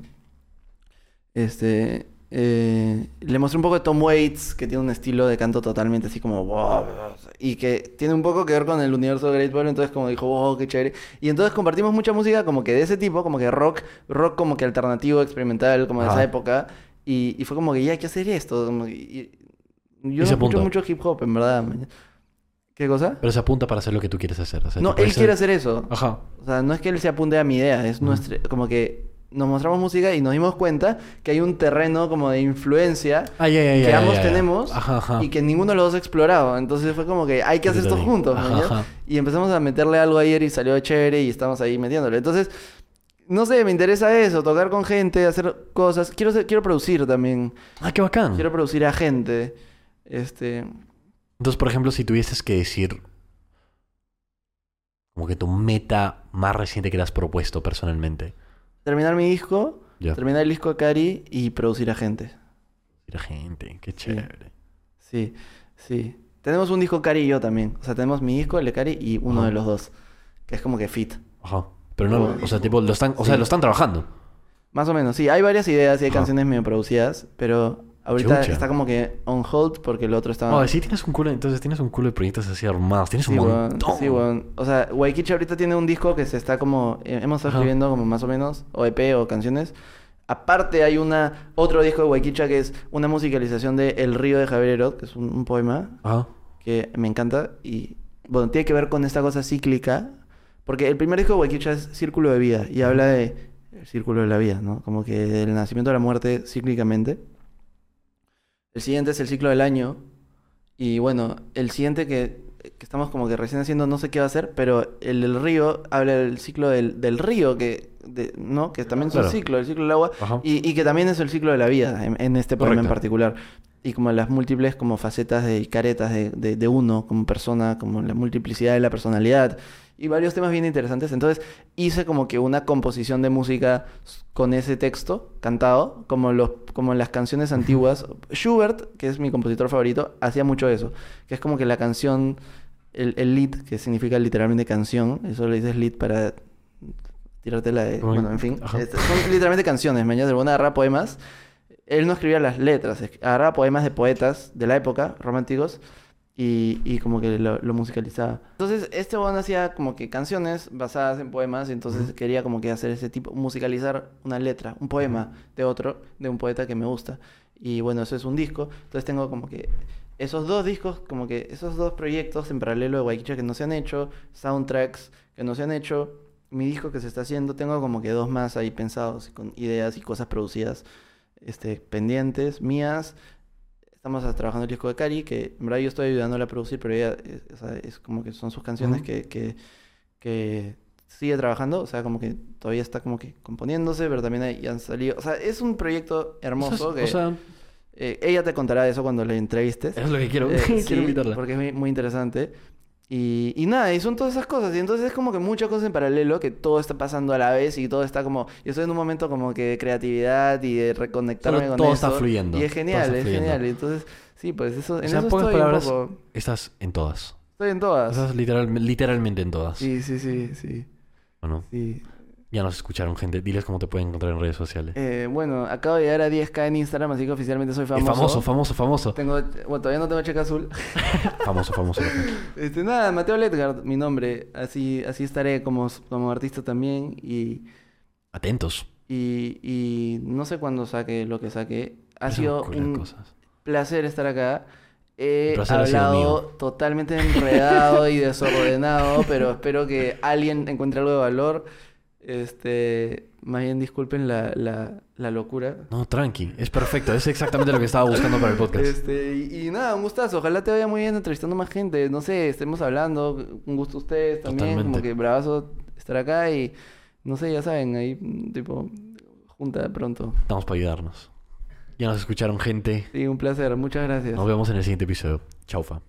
Este, eh, le mostré un poco de Tom Waits, que tiene un estilo de canto totalmente así como wow, y que tiene un poco que ver con el universo de Great Ball, entonces como dijo, wow, qué chévere. Y entonces compartimos mucha música como que de ese tipo, como que rock, rock como que alternativo, experimental, como de esa época. Y, y fue como que ya hay que hacer esto. como que- y- yo no escucho mucho hip hop, en verdad. ¿Qué cosa? Pero se apunta para hacer lo que tú quieres hacer. o sea, No, él quiere hacer eso. Ajá. O sea, no es que él se apunte a mi idea, es Ujú. nuestra, como que nos mostramos música y nos dimos cuenta que hay un terreno como de influencia que ambos tenemos Ajá, ajá. y que ninguno de los dos ha explorado. Entonces fue como que hay que hacer esto juntos. Ajá. Y empezamos a meterle algo ayer y salió chévere y estamos ahí metiéndole. Entonces, no sé, me interesa eso, tocar con gente, hacer cosas. Quiero, ser- quiero producir también. Ah, qué bacán. Quiero producir a gente. Este, Entonces, por ejemplo, si tuvieses que decir como que tu meta más reciente que te has propuesto personalmente. Terminar mi disco, Ya. terminar el disco de Cari y producir a gente. La gente, qué chévere. Sí, sí. Tenemos un disco Cari y yo también. O sea, tenemos mi disco, el de Cari y uno Ajá. de los dos. Que es como que fit. Ajá. Pero no, o sea, tipo, lo están, o sea, lo están trabajando. Más o menos, sí. Hay varias ideas y hay Ajá. canciones medio producidas, pero ahorita Chucha. está como que on hold porque el otro estaba... Oh, sí tienes un culo, entonces tienes un culo de proyectos así armados. Tienes Sí, un weón. montón. Sí, weón. O sea, Waikichi ahorita tiene un disco que se está como... eh, hemos estado Ajá. escribiendo como más o menos, o EP o canciones. Aparte hay una otro disco de Waikicha que es una musicalización de El río de Javier Herod, que es un, un poema Ajá. que me encanta y bueno, tiene que ver con esta cosa cíclica, porque el primer disco de Waikicha es Círculo de Vida y habla de el círculo de la vida, ¿no? Como que del nacimiento a la muerte cíclicamente. El siguiente es el ciclo del año y bueno, el siguiente que, que estamos como que recién haciendo no sé qué va a ser, pero el del río habla del ciclo del, del río que de- ¿no? Que también es Claro. un ciclo, el ciclo del agua y, y que también es el ciclo de la vida en, en este poema en particular. Y como las múltiples como facetas de y caretas de, de- de uno como persona, como la multiplicidad de la personalidad. Y varios temas bien interesantes. Entonces hice como que una composición de música con ese texto cantado, como, los, como en las canciones antiguas. Schubert, que es mi compositor favorito, hacía mucho eso. Que es como que la canción, el, el lead, que significa literalmente canción, eso le dices lead para tirarte la de... Bueno, en fin. Ajá. Este, son literalmente canciones, mañana de agarrar poemas. Él no escribía las letras, es- agarraba poemas de poetas de la época, románticos, y, y como que lo, lo musicalizaba. Entonces, este weón hacía como que canciones basadas en poemas, y entonces quería como que hacer ese tipo, musicalizar una letra, un poema de otro, de un poeta que me gusta. Y bueno, eso es un disco. Entonces tengo como que esos dos discos, como que esos dos proyectos en paralelo de Waikicha que no se han hecho, soundtracks que no se han hecho, mi disco que se está haciendo, tengo como que dos más ahí pensados, con ideas y cosas producidas este, pendientes, mías. Estamos trabajando el disco de Cari, que en verdad yo estoy ayudándola a producir, pero ella es, o sea, es como que son sus canciones que, que, que sigue trabajando, o sea, como que todavía está como que componiéndose, pero también hay- han salido, o sea, es un proyecto hermoso sea, que o sea, eh, ella te contará de eso cuando le entrevistes. es lo que quiero. Eh, quiero sí, invitarla. Porque es muy, muy interesante. Y, y nada, y son todas esas cosas. Y entonces es como que muchas cosas en paralelo, que todo está pasando a la vez y todo está como... Yo estoy en un momento como que de creatividad y de reconectarme con todo eso. está fluyendo, Y es genial, es fluyendo. genial. Y entonces, sí, pues eso, en O sea, eso estoy palabras, un poco... estás en todas. Estoy en todas. Estás literal- literalmente en todas. Sí, sí, sí, sí. Bueno, sí. Ya nos escucharon, gente. Diles cómo te pueden encontrar en redes sociales. Eh, bueno, acabo de llegar a 10k en Instagram, así que oficialmente soy Es famoso. famoso, famoso, famoso. Tengo, bueno, todavía no tengo cheque azul. famoso, famoso. Este, nada, Mateo Letgard, mi nombre. Así, así estaré como, como artista también. Y, Atentos. y, y no sé cuándo saque lo que saque. Ha sido un cosas. placer estar acá. He hablado totalmente enredado y desordenado, pero espero que alguien encuentre algo de valor. Este, más bien disculpen la, la, la locura. No, tranqui. Es perfecto. Es exactamente lo que estaba buscando para el podcast. Este, y, y nada, un gustazo. Ojalá te vaya muy bien entrevistando más gente. No sé, estemos hablando. Un gusto a ustedes también. Como que bravazo estar acá y no sé, ya saben, ahí tipo junta pronto. Estamos para ayudarnos. Ya nos escucharon, gente. Sí, un placer. Muchas gracias. Nos vemos en el siguiente episodio. Chaufa.